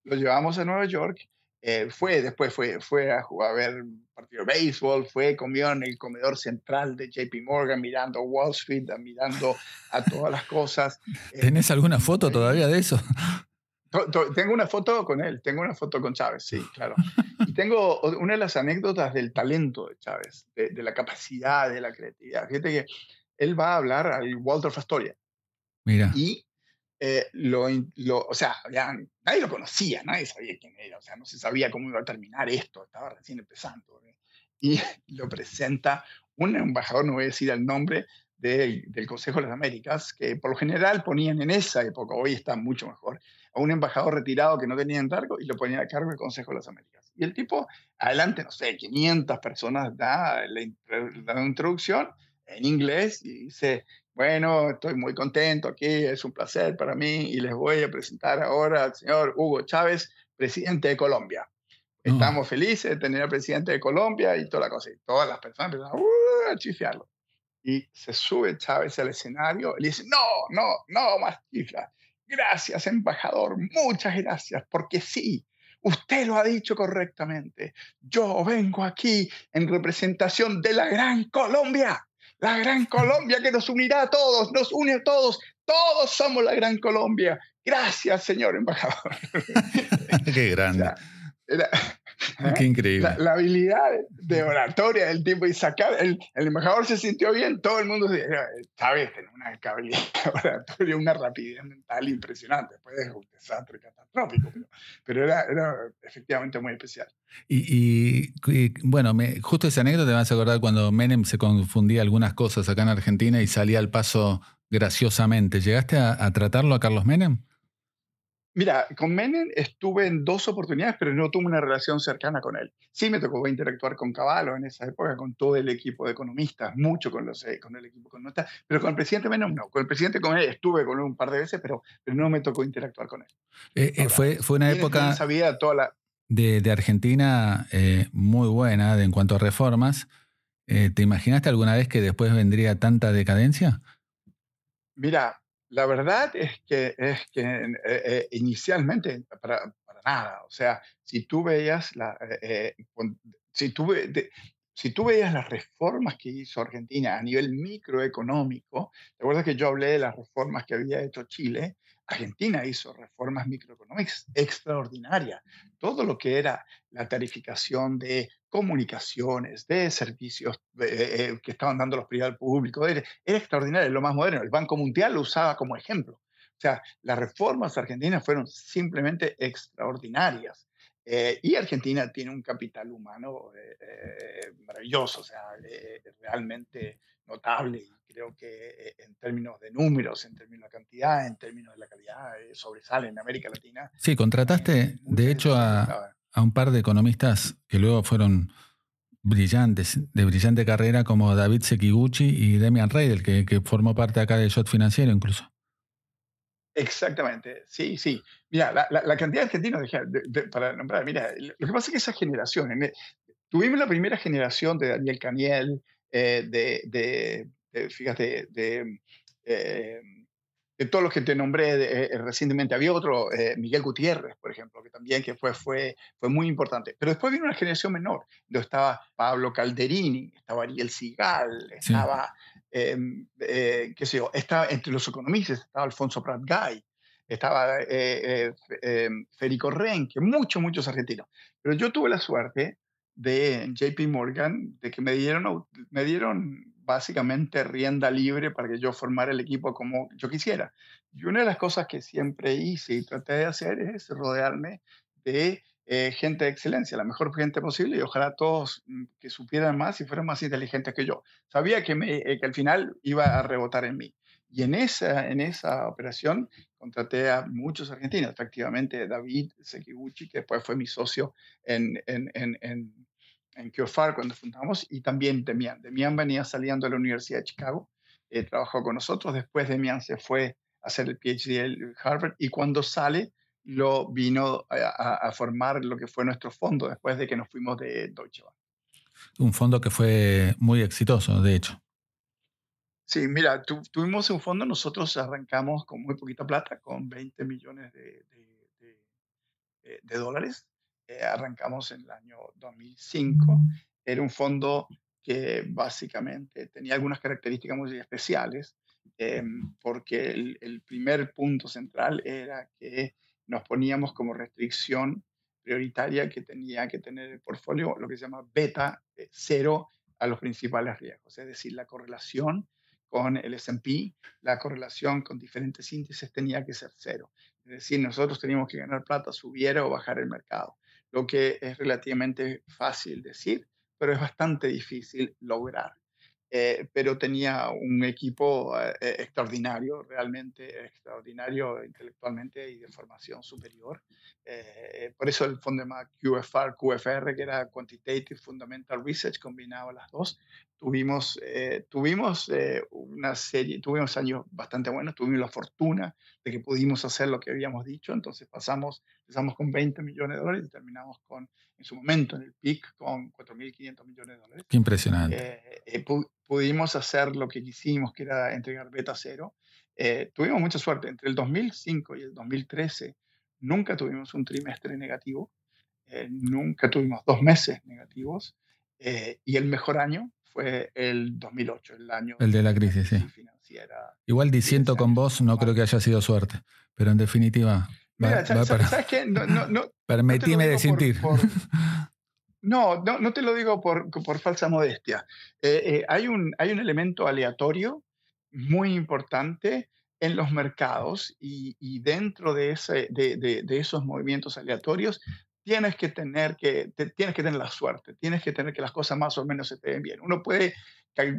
lo llevamos a Nueva York eh, fue, después fue, fue a, jugar, a ver partido de béisbol, fue, comió en el comedor central de JP Morgan, mirando Wall Street, mirando a todas las cosas. Eh, ¿Tenés alguna foto todavía de eso? Tengo una foto con él, tengo una foto con Chávez, sí, claro. Y tengo una de las anécdotas del talento de Chávez, de, la capacidad, de la creatividad. Fíjate que él va a hablar al Walter Astoria. Mira. Y eh, lo, lo, o sea, nadie lo conocía, nadie sabía quién era, o sea, no se sabía cómo iba a terminar esto, estaba recién empezando. Y [laughs] lo presenta un embajador, no voy a decir el nombre, del Consejo de las Américas, que por lo general ponían en esa época, hoy está mucho mejor, a un embajador retirado que no tenía encargo y lo ponían a cargo del Consejo de las Américas. Y el tipo, adelante, no sé, 500 personas da la, la introducción en inglés y dice, bueno, estoy muy contento aquí, es un placer para mí y les voy a presentar ahora al señor Hugo Chávez, presidente de Colombia. Estamos felices de tener al presidente de Colombia y toda la cosa. Y todas las personas empiezan uh, a chifiarlo. Y se sube Chávez al escenario y dice, no, no, no más chifla. Gracias, embajador, muchas gracias, porque sí, usted lo ha dicho correctamente. Yo vengo aquí en representación de la gran Colombia la gran Colombia que nos unirá a todos, nos une a todos, todos somos la gran Colombia. Gracias, señor embajador. [laughs] Qué grande. Qué increíble. La, habilidad de oratoria del tipo y sacar, el, embajador se sintió bien, todo el mundo, sabes, tener una habilidad [laughs] de oratoria, una rapidez mental impresionante, después de un desastre catastrófico, pero, era, era, efectivamente muy especial. Y, bueno, me, justo esa anécdota te vas a acordar cuando Menem se confundía algunas cosas acá en Argentina y salía al paso graciosamente. ¿Llegaste a, a tratarlo a Carlos Menem? Mira, con Menem estuve en dos oportunidades, pero no tuve una relación cercana con él. Sí me tocó interactuar con Caballo en esa época, con todo el equipo de economistas, mucho con, los, eh, con el equipo economista, pero con el presidente Menem no. Con el presidente con él estuve con él un par de veces, pero, pero no me tocó interactuar con él. Eh, eh, fue, fue una época sabía toda la... de, de, Argentina muy buena de, en cuanto a reformas. ¿Te imaginaste alguna vez que después vendría tanta decadencia? Mira, la verdad es que, es que eh, eh, inicialmente para, para, nada. O sea, si tú veías, la, eh, si, tú, si tú veías las reformas que hizo Argentina a nivel microeconómico, ¿te acuerdas que yo hablé de las reformas que había hecho Chile? Argentina hizo reformas microeconómicas extraordinarias. Todo lo que era la tarificación de comunicaciones, de servicios eh, que estaban dando los privados públicos, era, era extraordinario, lo más moderno. El Banco Mundial lo usaba como ejemplo. O sea, las reformas argentinas fueron simplemente extraordinarias. Eh, y Argentina tiene un capital humano eh, maravilloso, o sea, realmente notable creo que en términos de números, en términos de cantidad, en términos de la calidad, eh, sobresale en América Latina. Sí, contrataste eh, de hecho a, un par de economistas que luego fueron brillantes, de brillante carrera, como David Sekiguchi y Demian Reidel, que, que formó parte acá de Shot Financiero incluso. Exactamente, sí, sí. Mira, la, cantidad de argentinos, para nombrar, mira, lo que pasa es que esa generación, tuvimos la primera generación de Daniel Caniel, eh, de, fíjate, de, eh, de todos los que te nombré eh, recientemente. Había otro, Miguel Gutiérrez, por ejemplo, que también que fue, fue, fue muy importante. Pero después vino una generación menor, donde estaba Pablo Calderini, estaba Ariel Sigal, estaba Em, eh, qué sé yo, estaba entre los economistas, estaba Alfonso Prat Gay, estaba eh, eh, em, Federico Renque, muchos, muchos argentinos. Pero yo tuve la suerte de JP Morgan, de que me dieron, me dieron básicamente rienda libre para que yo formara el equipo como yo quisiera. Y una de las cosas que siempre hice y traté de hacer es rodearme de eh, gente de excelencia, la mejor gente posible y ojalá todos mm, que supieran más y fueran más inteligentes que yo. Sabía que, me, eh, que al final iba a rebotar en mí. Y en esa, en esa operación contraté a muchos argentinos, efectivamente David Sekiguchi, que después fue mi socio en, en, en, en, en cuando fundamos, y también Demian. Demian venía saliendo de la Universidad de Chicago, eh, trabajó con nosotros, después Demian se fue a hacer el PhD en Harvard, y cuando sale lo vino a, formar lo que fue nuestro fondo después de que nos fuimos de Deutsche Bank. Un fondo que fue muy exitoso, de hecho. Sí, mira, tuvimos un fondo, nosotros arrancamos con muy poquita plata, con 20 millones de, de, eh, dólares. Eh, arrancamos en el año 2005. Era un fondo que básicamente tenía algunas características muy especiales, em, porque el, el primer punto central era que nos poníamos como restricción prioritaria que tenía que tener el portfolio lo que se llama beta eh, cero a los principales riesgos, es decir, la correlación con el S&P, la correlación con diferentes índices tenía que ser cero. Es decir, nosotros teníamos que ganar plata, subiera o bajar el mercado, lo que es relativamente fácil decir, pero es bastante difícil lograr. Eh, pero tenía un equipo eh, eh, extraordinario, realmente extraordinario intelectualmente y de formación superior. por eso el fondo de QFR, QFR, que era Quantitative Fundamental Research, combinaba las dos. Tuvimos, tuvimos una serie, tuvimos años bastante buenos, tuvimos la fortuna de que pudimos hacer lo que habíamos dicho, entonces pasamos, empezamos con 20 millones de dólares y terminamos con, en su momento, en el PIC, con 4.500 millones de dólares. Qué impresionante pudimos hacer lo que quisimos, que era entregar beta cero. Eh, tuvimos mucha suerte. Entre el 2005 y el 2013 nunca tuvimos un trimestre negativo, eh, nunca tuvimos dos meses negativos eh, y el mejor año fue el 2008, el año el de la crisis, sí. financiera. Igual diciendo con vos, no creo que haya sido suerte, pero en definitiva... Mira, ¿sabes, qué? No, no, [laughs] Permitime de sentir. [laughs] No, no, no te lo digo por, por falsa modestia. Eh, eh, hay, un, hay un elemento aleatorio muy importante en los mercados y, y dentro de, ese, de, de, esos movimientos aleatorios tienes que, tener que tienes que tener la suerte, tienes que tener que las cosas más o menos se te den bien. Uno puede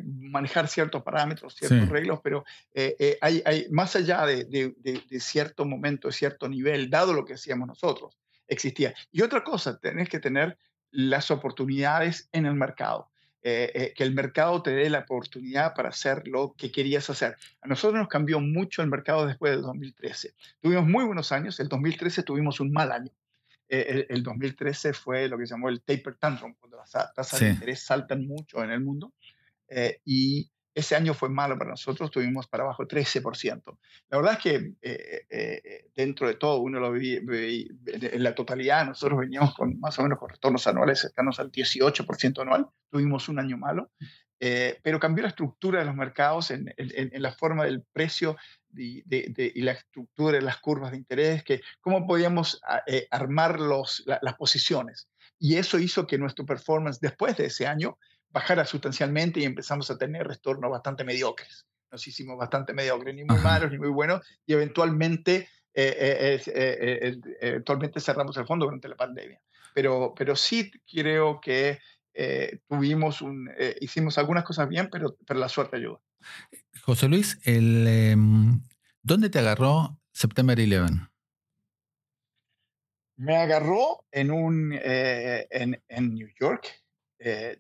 manejar ciertos parámetros, ciertos reglos, pero eh, hay, hay, más allá de, de, cierto momento, de cierto nivel, dado lo que hacíamos nosotros, existía. Y otra cosa, tenés que tener las oportunidades en el mercado. Eh, eh, que el mercado te dé la oportunidad para hacer lo que querías hacer. A nosotros nos cambió mucho el mercado después del 2013. Tuvimos muy buenos años, el 2013 tuvimos un mal año. Eh, el, 2013 fue lo que se llamó el taper tantrum, cuando las tasas de interés saltan mucho en el mundo. y ese año fue malo para nosotros, tuvimos para abajo 13%. La verdad es que eh, eh, eh, dentro de todo, uno lo vi, en la totalidad, nosotros veníamos con más o menos con retornos anuales cercanos al 18% anual, tuvimos un año malo, pero cambió la estructura de los mercados en, en, la forma del precio y, de, y, la estructura de las curvas de interés, que cómo podíamos armar los, las posiciones. Y eso hizo que nuestro performance después de ese año bajara sustancialmente y empezamos a tener retornos bastante mediocres. Nos hicimos bastante mediocres, ni muy malos ni muy buenos, y eventualmente, eh, eh, eh, eventualmente cerramos el fondo durante la pandemia. Pero, pero sí creo que tuvimos un, hicimos algunas cosas bien, pero, pero la suerte ayuda. José Luis, el, em, ¿dónde te agarró September 11? Me agarró en, un, en, en New York, eh,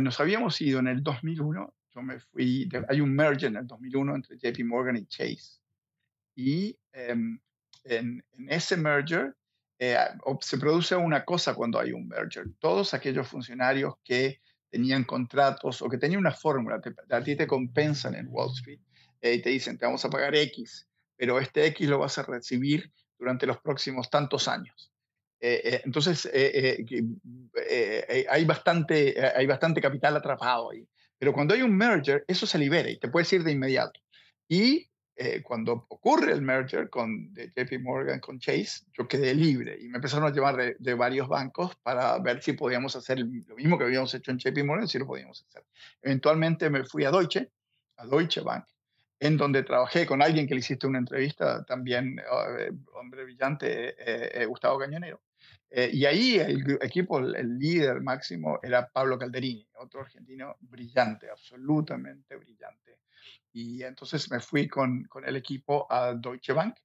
nos habíamos ido en el 2001, yo me fui, hay un merger en el 2001 entre JP Morgan y Chase. Y em, en, ese merger eh, se produce una cosa cuando hay un merger. Todos aquellos funcionarios que tenían contratos o que tenían una fórmula, a ti te compensan en Wall Street eh, y te dicen, te vamos a pagar X, pero este X lo vas a recibir durante los próximos tantos años. Eh, entonces, hay, bastante, hay bastante capital atrapado ahí. Pero cuando hay un merger, eso se libera y te puedes ir de inmediato. Y eh, cuando ocurre el merger con de JP Morgan con Chase, yo quedé libre y me empezaron a llamar de, varios bancos para ver si podíamos hacer lo mismo que habíamos hecho en JP Morgan, si lo podíamos hacer. Eventualmente me fui a Deutsche, a Deutsche Bank, en donde trabajé con alguien que le hiciste una entrevista, también eh, hombre brillante, eh, Gustavo Cañonero. y ahí el equipo, el líder máximo era Pablo Calderini, otro argentino brillante, absolutamente brillante. Y entonces me fui con, con el equipo a Deutsche Bank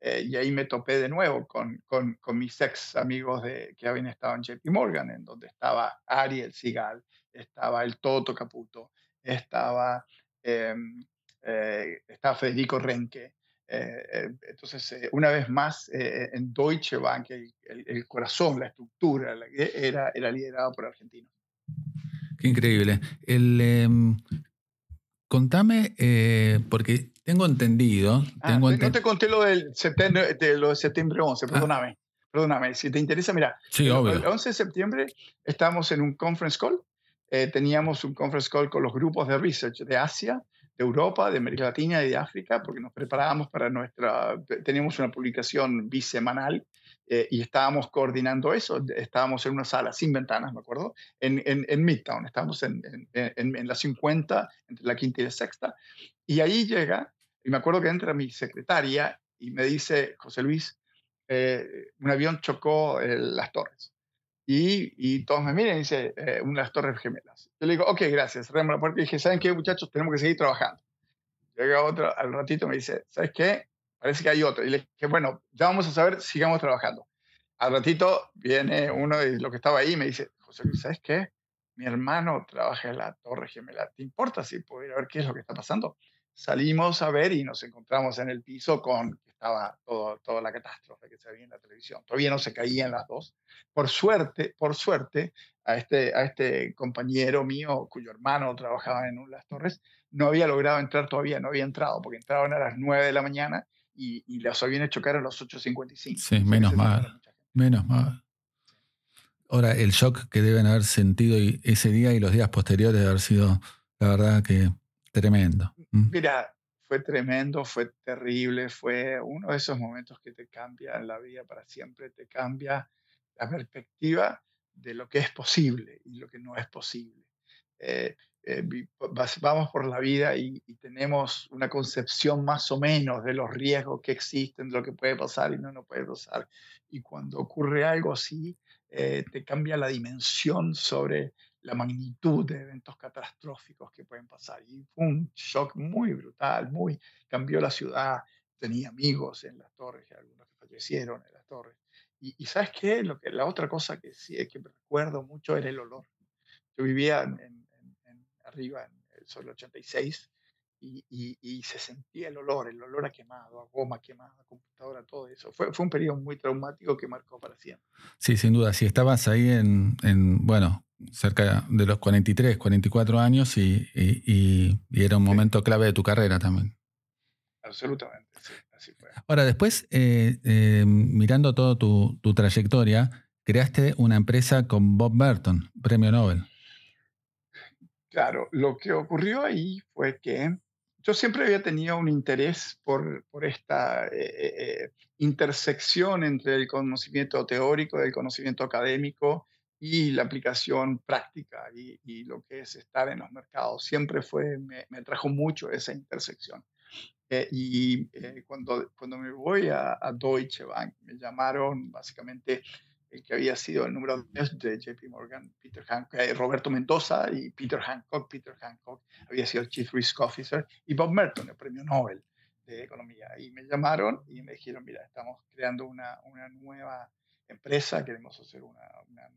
eh, y ahí me topé de nuevo con, con, con, mis ex amigos de, que habían estado en JP Morgan, en donde estaba Ariel Sigal, estaba el Toto Caputo, estaba, em, eh, estaba Federico Renke. Eh, entonces, una vez más, en Deutsche Bank, el, el, corazón, la estructura era, era liderado por argentinos. Qué increíble. El, em, Contame, eh, porque tengo entendido. Ah, tengo no te conté lo del septiembre, de, lo de septiembre 11, ah. perdóname. Perdóname, si te interesa, mira. Sí, obvio. El 11 de septiembre estábamos en un conference call. Eh, teníamos un conference call con los grupos de research de Asia, de Europa, de América Latina y de África, porque nos preparábamos para nuestra. Teníamos una publicación bisemanal eh, y estábamos coordinando eso. Estábamos en una sala sin ventanas, me acuerdo, en, en, Midtown. Estábamos en, en, la 50, entre la quinta y la sexta. Y ahí llega, y me acuerdo que entra mi secretaria y me dice, José Luis, eh, un avión chocó las torres. Y, y, todos me miran y dicen, eh, unas torres gemelas. Yo le digo, ok, gracias, cerramos la puerta y dije, ¿saben qué, muchachos? Tenemos que seguir trabajando. Llega otro, al ratito me dice, ¿sabes qué? Parece que hay otro. Y le dije, bueno, ya vamos a saber, sigamos trabajando. Al ratito viene uno de los que estaba ahí y me dice, José Luis, ¿sabes qué? Mi hermano trabaja en la Torre Gemela. ¿Te importa si puedo ir a ver qué es lo que está pasando? Salimos a ver y nos encontramos en el piso con que estaba todo, toda la catástrofe que se veía en la televisión. Todavía no se caían las dos. Por suerte, por suerte, a este, a este compañero mío, cuyo hermano trabajaba en las torres, no había logrado entrar todavía, no había entrado, porque entraban a las 9 de la mañana y, y los aviones chocaron a los 8.55. Sí, menos mal. Menos mal. Ahora, el shock que deben haber sentido ese día y los días posteriores de haber sido, la verdad, que tremendo. ¿Mm? Mira, fue tremendo, fue terrible, fue uno de esos momentos que te cambia la vida para siempre, te cambia la perspectiva de lo que es posible y lo que no es posible. Eh, eh, vamos por la vida y, tenemos una concepción más o menos de los riesgos que existen, de lo que puede pasar y no, no puede pasar. Y cuando ocurre algo así, eh, te cambia la dimensión sobre la magnitud de eventos catastróficos que pueden pasar. Y fue un shock muy brutal, muy cambió la ciudad. Tenía amigos en las torres, algunos que fallecieron en las torres. Y, sabes qué, lo que la otra cosa que sí que me recuerdo mucho era el olor. Yo vivía en arriba en el sol 86 y, y, se sentía el olor, el olor a quemado, a goma quemada, a computadora, todo eso. Fue, fue un periodo muy traumático que marcó para siempre. Sí, sin duda. Si estabas ahí en, en bueno, cerca de los 43, 44 años y, y era un momento clave de tu carrera también. Absolutamente, sí, así fue. Ahora, después, eh, eh, mirando toda tu, tu trayectoria, creaste una empresa con Bob Burton, premio Nobel. Claro, lo que ocurrió ahí fue que yo siempre había tenido un interés por, por esta eh, eh, eh, intersección entre el conocimiento teórico, el conocimiento académico y la aplicación práctica y, lo que es estar en los mercados. Siempre fue, me, trajo mucho esa intersección. y cuando, cuando me voy a, Deutsche Bank, me llamaron básicamente que había sido el número 10 de JP Morgan, Peter Hancock, eh, Roberto Mendoza y Peter Hancock. Peter Hancock había sido el Chief Risk Officer y Bob Merton, el premio Nobel de Economía. Y me llamaron y me dijeron, mira, estamos creando una, una nueva empresa, queremos hacer una,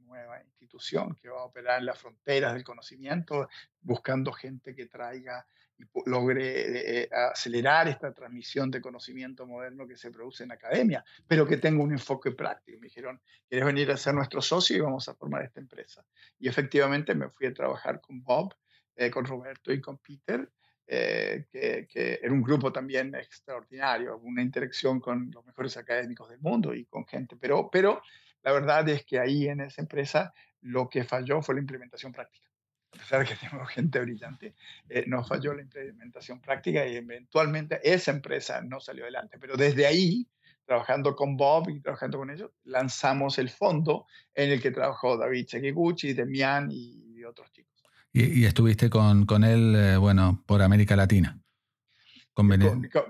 nueva institución que va a operar en las fronteras del conocimiento, buscando gente que traiga y logre eh, acelerar esta transmisión de conocimiento moderno que se produce en la academia, pero que tenga un enfoque práctico. Me dijeron, ¿quieres venir a ser nuestro socio y vamos a formar esta empresa? Y efectivamente me fui a trabajar con Bob, eh, con Roberto y con Peter eh, que, era un grupo también extraordinario, una interacción con los mejores académicos del mundo y con gente, pero, pero la verdad es que ahí en esa empresa lo que falló fue la implementación práctica. A pesar de que [laughs] tenemos gente brillante, eh, no falló la implementación práctica y eventualmente esa empresa no salió adelante. Pero desde ahí, trabajando con Bob y trabajando con ellos, lanzamos el fondo en el que trabajó David Sekiguchi, Demian y otros chicos. Y, estuviste con, con él, eh, bueno, por América Latina. Con,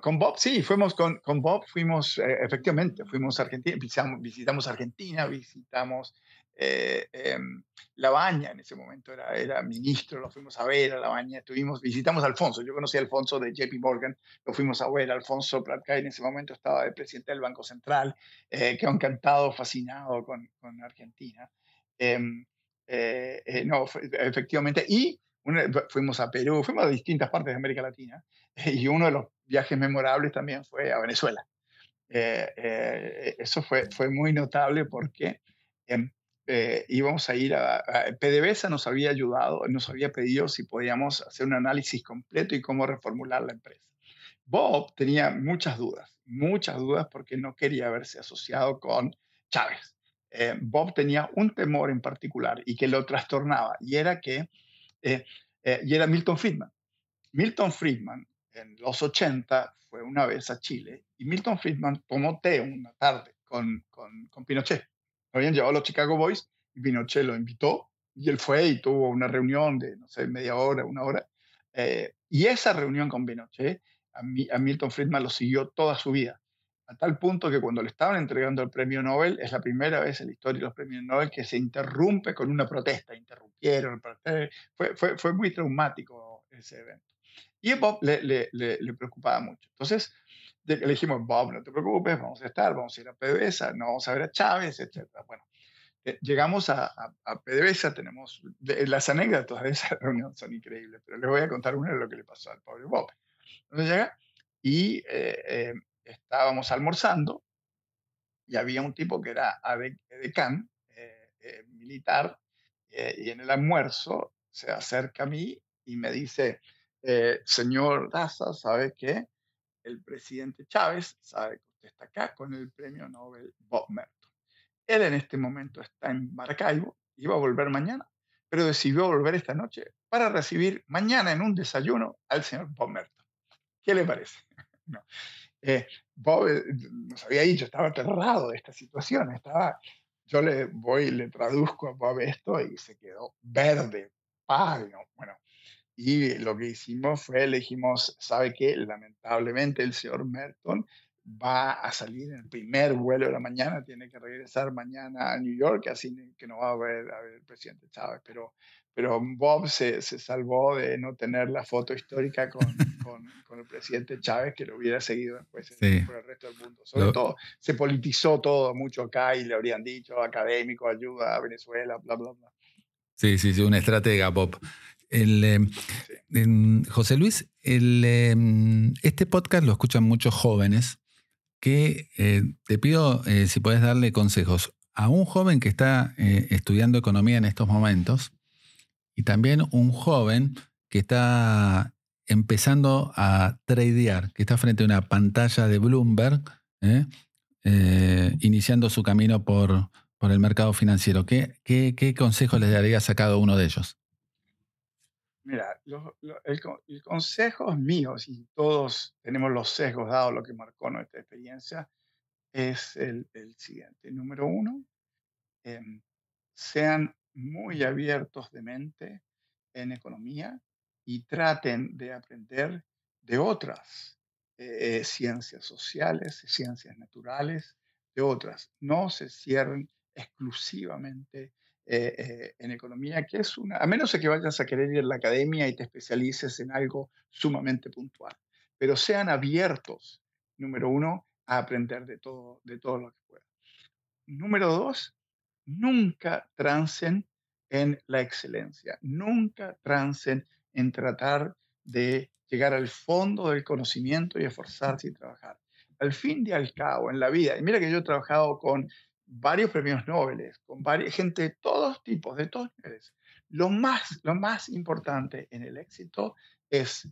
con, Bob, sí, fuimos con, con Bob, fuimos, eh, efectivamente, fuimos a Argentina, visitamos, visitamos Argentina, visitamos eh, em, La Baña, en ese momento era, era ministro, lo fuimos a ver a La Baña, estuvimos, visitamos a Alfonso, yo conocí a Alfonso de JP Morgan, lo fuimos a ver, Alfonso Platka en ese momento estaba de presidente del Banco Central, eh, quedó encantado, fascinado con, con Argentina. Eh, eh, no, efectivamente. Y fuimos a Perú, fuimos a distintas partes de América Latina. [laughs] y uno de los viajes memorables también fue a Venezuela. Eh, eso fue, fue muy notable porque em, íbamos a ir a, PDVSA nos había ayudado, nos había pedido si podíamos hacer un análisis completo y cómo reformular la empresa. Bob tenía muchas dudas, muchas dudas porque no quería verse asociado con Chávez. Eh, Bob tenía un temor en particular y que lo trastornaba, y era que, eh, eh, y era Milton Friedman. Milton Friedman en los 80 fue una vez a Chile y Milton Friedman tomó té una tarde con, con, Pinochet. Habían llevado los Chicago Boys y Pinochet lo invitó y él fue y tuvo una reunión de, no sé, media hora, una hora. y esa reunión con Pinochet, a, a Milton Friedman lo siguió toda su vida a tal punto que cuando le estaban entregando el premio Nobel, es la primera vez en la historia de los premios Nobel que se interrumpe con una protesta, interrumpieron, fue, fue, fue muy traumático ese evento. Y a Bob le, le, le, preocupaba mucho. Entonces le dijimos, Bob, no te preocupes, vamos a estar, vamos a ir a PDVSA, no vamos a ver a Chávez, etc. Bueno, eh, llegamos a, a, PDVSA, tenemos, las anécdotas de esa [laughs] reunión son increíbles, pero les voy a contar una de lo que le pasó al pobre Bob. Entonces llega y eh, eh, estábamos almorzando y había un tipo que era edecán, eh, eh, militar, eh, y en el almuerzo se acerca a mí y me dice, señor Daza, ¿sabe qué? El presidente Chávez sabe que usted está acá con el premio Nobel Bob Merton. Él en este momento está en Maracaibo, iba a volver mañana, pero decidió volver esta noche para recibir mañana en un desayuno al señor Bob Merton. ¿Qué le parece? [laughs] Eh, Bob eh, nos había dicho, estaba aterrado de esta situación, estaba, yo le voy le traduzco a Bob esto y se quedó verde, pálido, bueno, y lo que hicimos fue, le dijimos, ¿sabe qué? Lamentablemente el señor Merton va a salir en el primer vuelo de la mañana, tiene que regresar mañana a New York, así que no va a ver, a ver el presidente Chávez, pero pero Bob se, se, salvó de no tener la foto histórica con, con, con, el presidente Chávez, que lo hubiera seguido después por el resto del mundo. Sobre todo, se politizó todo mucho acá y le habrían dicho académico, ayuda a Venezuela, bla, bla, bla. Sí, sí, sí, una estratega, Bob. El, em, José Luis, el, em, este podcast lo escuchan muchos jóvenes que eh, te pido eh, si puedes darle consejos a un joven que está eh, estudiando economía en estos momentos y también un joven que está empezando a tradear, que está frente a una pantalla de Bloomberg, ¿eh? Eh, iniciando su camino por, por el mercado financiero. ¿Qué, qué, qué consejos les darías a cada uno de ellos? Mira, el, consejo mío, y todos tenemos los sesgos dado lo que marcó nuestra experiencia, es el, siguiente. Número uno, em, sean muy abiertos de mente en economía y traten de aprender de otras eh, ciencias sociales, ciencias naturales, de otras. No se cierren exclusivamente eh, eh, en economía, que es una, a menos que vayas a querer ir a la academia y te especialices en algo sumamente puntual, pero sean abiertos, número uno, a aprender de todo, de todo lo que puedan. número dos, nunca trancen en la excelencia, nunca trancen en tratar de llegar al fondo del conocimiento y esforzarse y trabajar. Al fin y al cabo, en la vida, y mira que yo he trabajado con varios premios Nobel, con varias, gente de todos tipos, de todos niveles. Lo más, lo más importante en el éxito es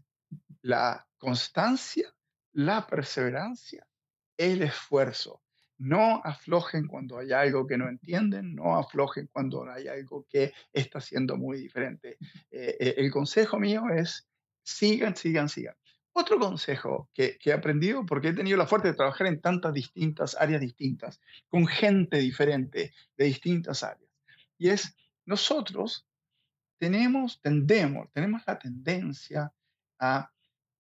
la constancia, la perseverancia, el esfuerzo. No aflojen cuando hay algo que no entienden, no aflojen cuando hay algo que está siendo muy diferente. Eh, eh, el consejo mío es sigan, sigan, sigan. Otro consejo que, he aprendido, porque he tenido la suerte de trabajar en tantas distintas áreas distintas, con gente diferente de distintas áreas, y es nosotros tenemos, tendemos, tenemos la tendencia a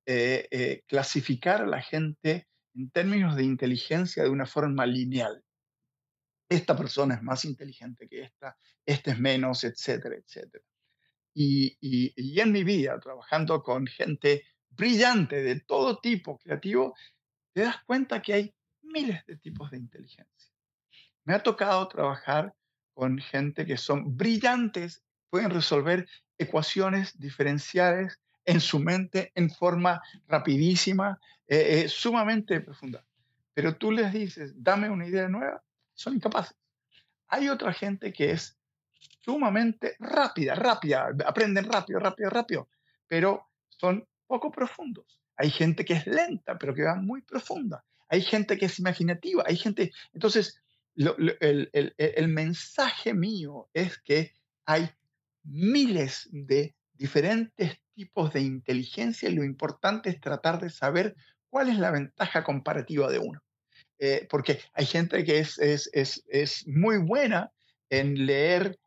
eh, clasificar a la gente en términos de inteligencia de una forma lineal. Esta persona es más inteligente que esta, este es menos, etcétera, etcétera. Y, y, y en mi vida, trabajando con gente brillante de todo tipo creativo, te das cuenta que hay miles de tipos de inteligencia. Me ha tocado trabajar con gente que son brillantes, pueden resolver ecuaciones diferenciales en su mente en forma rapidísima, eh, eh, sumamente profunda. Pero tú les dices, dame una idea nueva, son incapaces. Hay otra gente que es sumamente rápida, rápida, aprenden rápido, rápido, rápido, pero son poco profundos. Hay gente que es lenta, pero que va muy profunda. Hay gente que es imaginativa. Hay gente. Entonces, el, el mensaje mío es que hay miles de diferentes tipos de inteligencia y lo importante es tratar de saber cuál es la ventaja comparativa de uno. Eh, porque hay gente que es, es, es, es, muy buena en leer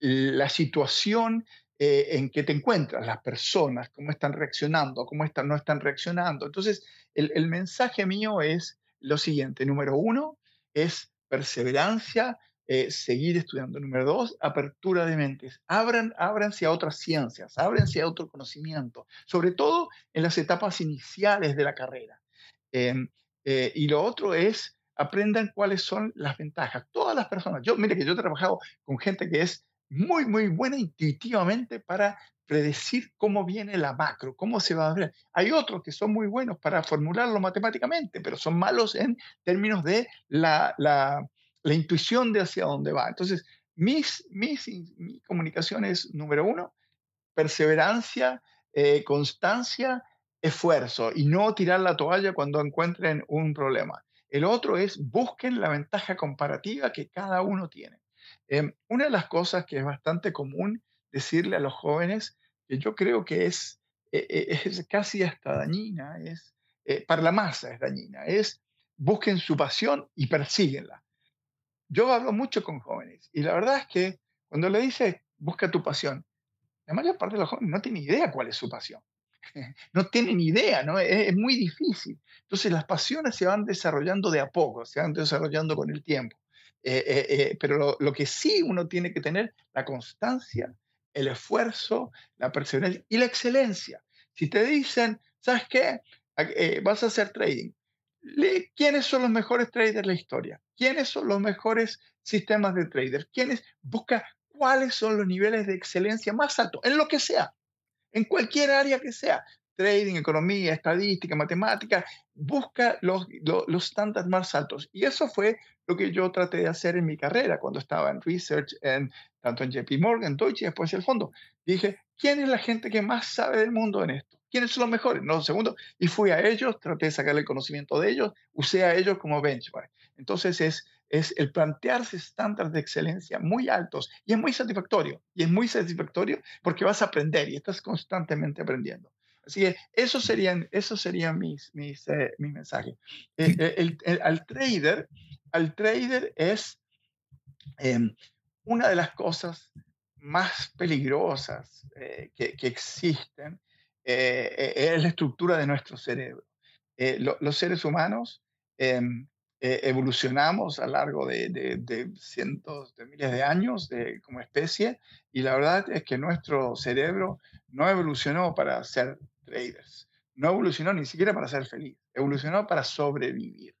la situación eh, en qué te encuentras, las personas, cómo están reaccionando, cómo están, no están reaccionando. Entonces, el, mensaje mío es lo siguiente. Número uno es perseverancia, eh, seguir estudiando. Número dos, apertura de mentes. Abran, ábranse a otras ciencias, ábranse a otro conocimiento, sobre todo en las etapas iniciales de la carrera. Em, eh, y lo otro es aprendan cuáles son las ventajas. Todas las personas, yo, mire que yo he trabajado con gente que es muy, muy buena intuitivamente para predecir cómo viene la macro, cómo se va a ver. Hay otros que son muy buenos para formularlo matemáticamente, pero son malos en términos de la, la, la intuición de hacia dónde va. Entonces, mis, mis, mi número uno, perseverancia, eh, constancia, esfuerzo y no tirar la toalla cuando encuentren un problema. El otro es busquen la ventaja comparativa que cada uno tiene. Em, una de las cosas que es bastante común decirle a los jóvenes, que yo creo que es, eh, eh, es casi hasta dañina, es, eh, para la masa es dañina, es busquen su pasión y persíguenla. Yo hablo mucho con jóvenes y la verdad es que cuando le dice busca tu pasión, la mayor parte de los jóvenes no tiene idea cuál es su pasión. [laughs] No tienen idea, ¿no? Es, muy difícil. Entonces las pasiones se van desarrollando de a poco, se van desarrollando con el tiempo. Eh, eh, eh, pero lo, que sí uno tiene que tener, la constancia, el esfuerzo, la perseverancia y la excelencia. Si te dicen, ¿sabes qué? vas a hacer trading. ¿Quiénes son los mejores traders de la historia? ¿Quiénes son los mejores sistemas de traders? ¿Quiénes? Busca cuáles son los niveles de excelencia más altos, en lo que sea, en cualquier área que sea trading, economía, estadística, matemática, busca los, los, estándares más altos. Y eso fue lo que yo traté de hacer en mi carrera cuando estaba en research, en, tanto en JP Morgan, Deutsche y después el fondo. Dije, ¿quién es la gente que más sabe del mundo en esto? ¿Quiénes son los mejores? No, segundo. Y fui a ellos, traté de sacar el conocimiento de ellos, usé a ellos como benchmark. Entonces es, es el plantearse estándares de excelencia muy altos y es muy satisfactorio. Y es muy satisfactorio porque vas a aprender y estás constantemente aprendiendo. Así que esos serían, esos serían mis, mis, eh, mis mensajes. Eh, eh, el, al trader, al trader es em, una de las cosas más peligrosas que, que, existen, es la estructura de nuestro cerebro. los seres humanos em, evolucionamos a lo largo de, cientos de miles de años como especie y la verdad es que nuestro cerebro no evolucionó para ser traders. No evolucionó ni siquiera para ser feliz, evolucionó para sobrevivir.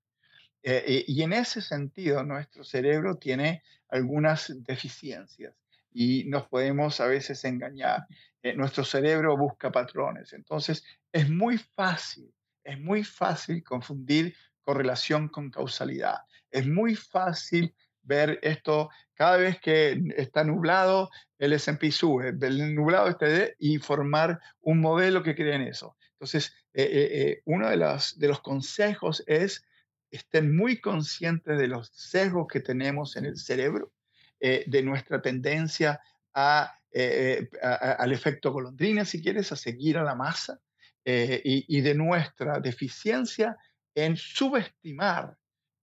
Eh, y en ese sentido, nuestro cerebro tiene algunas deficiencias y nos podemos a veces engañar. Eh, nuestro cerebro busca patrones. Entonces, es muy fácil, es muy fácil confundir correlación con causalidad. Es muy fácil ver esto cada vez que está nublado, el S&P sube, el nublado este y formar un modelo que cree en eso. Entonces, eh, uno de los, consejos es estén muy conscientes de los sesgos que tenemos en el cerebro, eh, de nuestra tendencia eh, a, al efecto golondrina, si quieres, a seguir a la masa, eh, y, de nuestra deficiencia en subestimar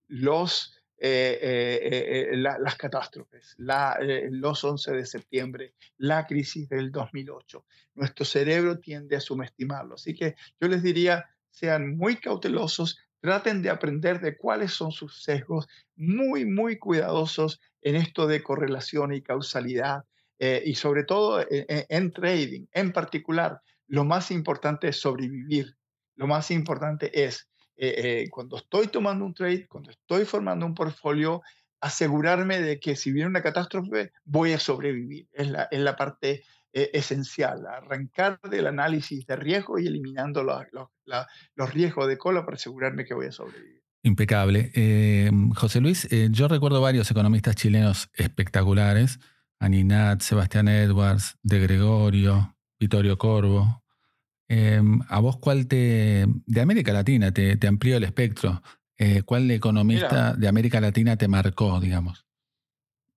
los, las catástrofes, los 11 de septiembre, la crisis del 2008. Nuestro cerebro tiende a subestimarlo. Así que yo les diría, sean muy cautelosos, traten de aprender de cuáles son sus sesgos, muy, muy cuidadosos en esto de correlación y causalidad, eh, y sobre todo en, trading. En particular, lo más importante es sobrevivir. Lo más importante es, eh, eh, cuando estoy tomando un trade, cuando estoy formando un portfolio, asegurarme de que si viene una catástrofe, voy a sobrevivir. Es la, es la parte eh, esencial, arrancar del análisis de riesgo y eliminando los, riesgos de cola para asegurarme que voy a sobrevivir. Impecable. Eh, José Luis, eh, yo recuerdo varios economistas chilenos espectaculares, Aninat, Sebastián Edwards, De Gregorio, Vittorio Corvo. ¿A vos cuál te, de América Latina, te, te amplió el espectro? ¿Cuál economista de América Latina te marcó, digamos?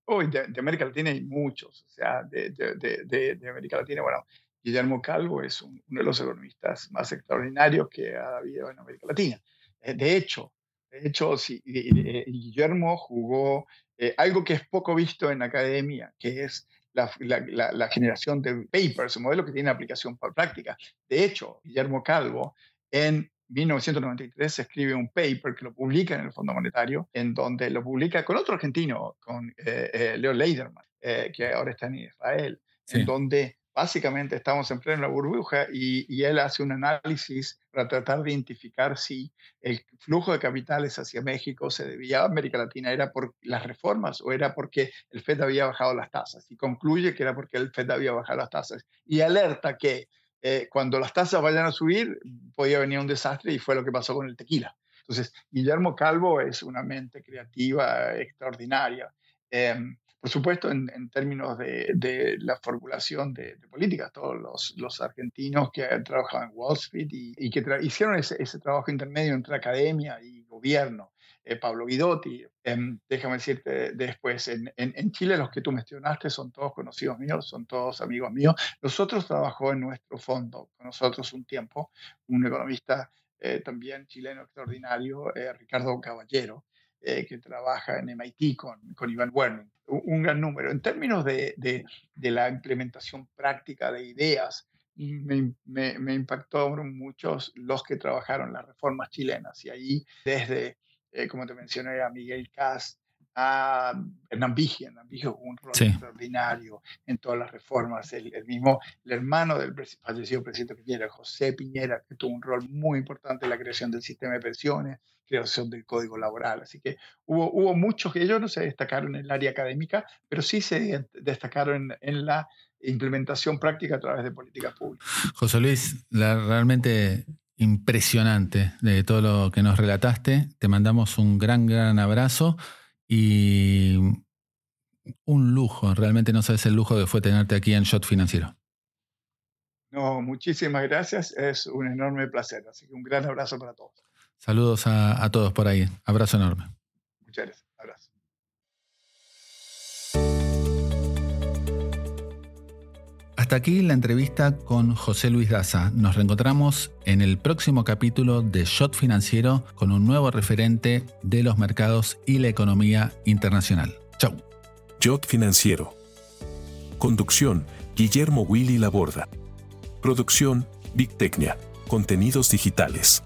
Hoy de, América Latina hay muchos, o sea, de, de, América Latina, bueno, Guillermo Calvo es uno de los economistas más extraordinarios que ha habido en América Latina. Eh, de hecho, de hecho, sí, Guillermo jugó eh, algo que es poco visto en la academia, que es la, la, la, generación de papers, un modelo que tiene aplicación por práctica. De hecho, Guillermo Calvo en 1993 se escribe un paper que lo publica en el Fondo Monetario, en donde lo publica con otro argentino, con eh, eh, Leo Leiderman, eh, que ahora está en Israel, en donde básicamente estamos en plena burbuja y, y, él hace un análisis para tratar de identificar si el flujo de capitales hacia México se debía a América Latina, era por las reformas o era porque el FED había bajado las tasas. Y concluye que era porque el FED había bajado las tasas. Y alerta que eh, cuando las tasas vayan a subir, podía venir un desastre y fue lo que pasó con el tequila. Entonces, Guillermo Calvo es una mente creativa extraordinaria. Em, por supuesto, en, términos de, la formulación de, políticas, todos los, los, argentinos que han trabajado en Wall Street y, que hicieron ese, ese, trabajo intermedio entre academia y gobierno, eh, Pablo Guidotti. Em, déjame decirte después, en, en, Chile los que tú mencionaste son todos conocidos míos, son todos amigos míos. Nosotros trabajó en nuestro fondo con nosotros un tiempo, un economista eh, también chileno extraordinario, eh, Ricardo Caballero, que trabaja en MIT con, con Iván Werning. Un, gran número. En términos de, de, la implementación práctica de ideas, me, me, impactó muchos los que trabajaron las reformas chilenas y ahí desde eh, como te mencioné, a Miguel Cast, a Hernán Vigil. Hernán Vigil un rol extraordinario en todas las reformas. El, mismo, el hermano del fallecido presidente Piñera, José Piñera, que tuvo un rol muy importante en la creación del sistema de pensiones, creación del código laboral. Así que hubo, hubo muchos que ellos no se destacaron en el área académica, pero sí se destacaron en, en la implementación práctica a través de políticas públicas. José Luis, la, realmente impresionante de todo lo que nos relataste. Te mandamos un gran, gran abrazo y un lujo. Realmente no sabes el lujo que fue tenerte aquí en Shot Financiero. No, muchísimas gracias. Es un enorme placer. Así que un gran abrazo para todos. Saludos a, a todos por ahí. Abrazo enorme. Muchas gracias. Hasta aquí la entrevista con José Luis Daza. Nos reencontramos en el próximo capítulo de Shot Financiero con un nuevo referente de los mercados y la economía internacional. Chau. Shot Financiero. Conducción, Guillermo Willy Laborda. Producción, Big Tecnia. Contenidos digitales.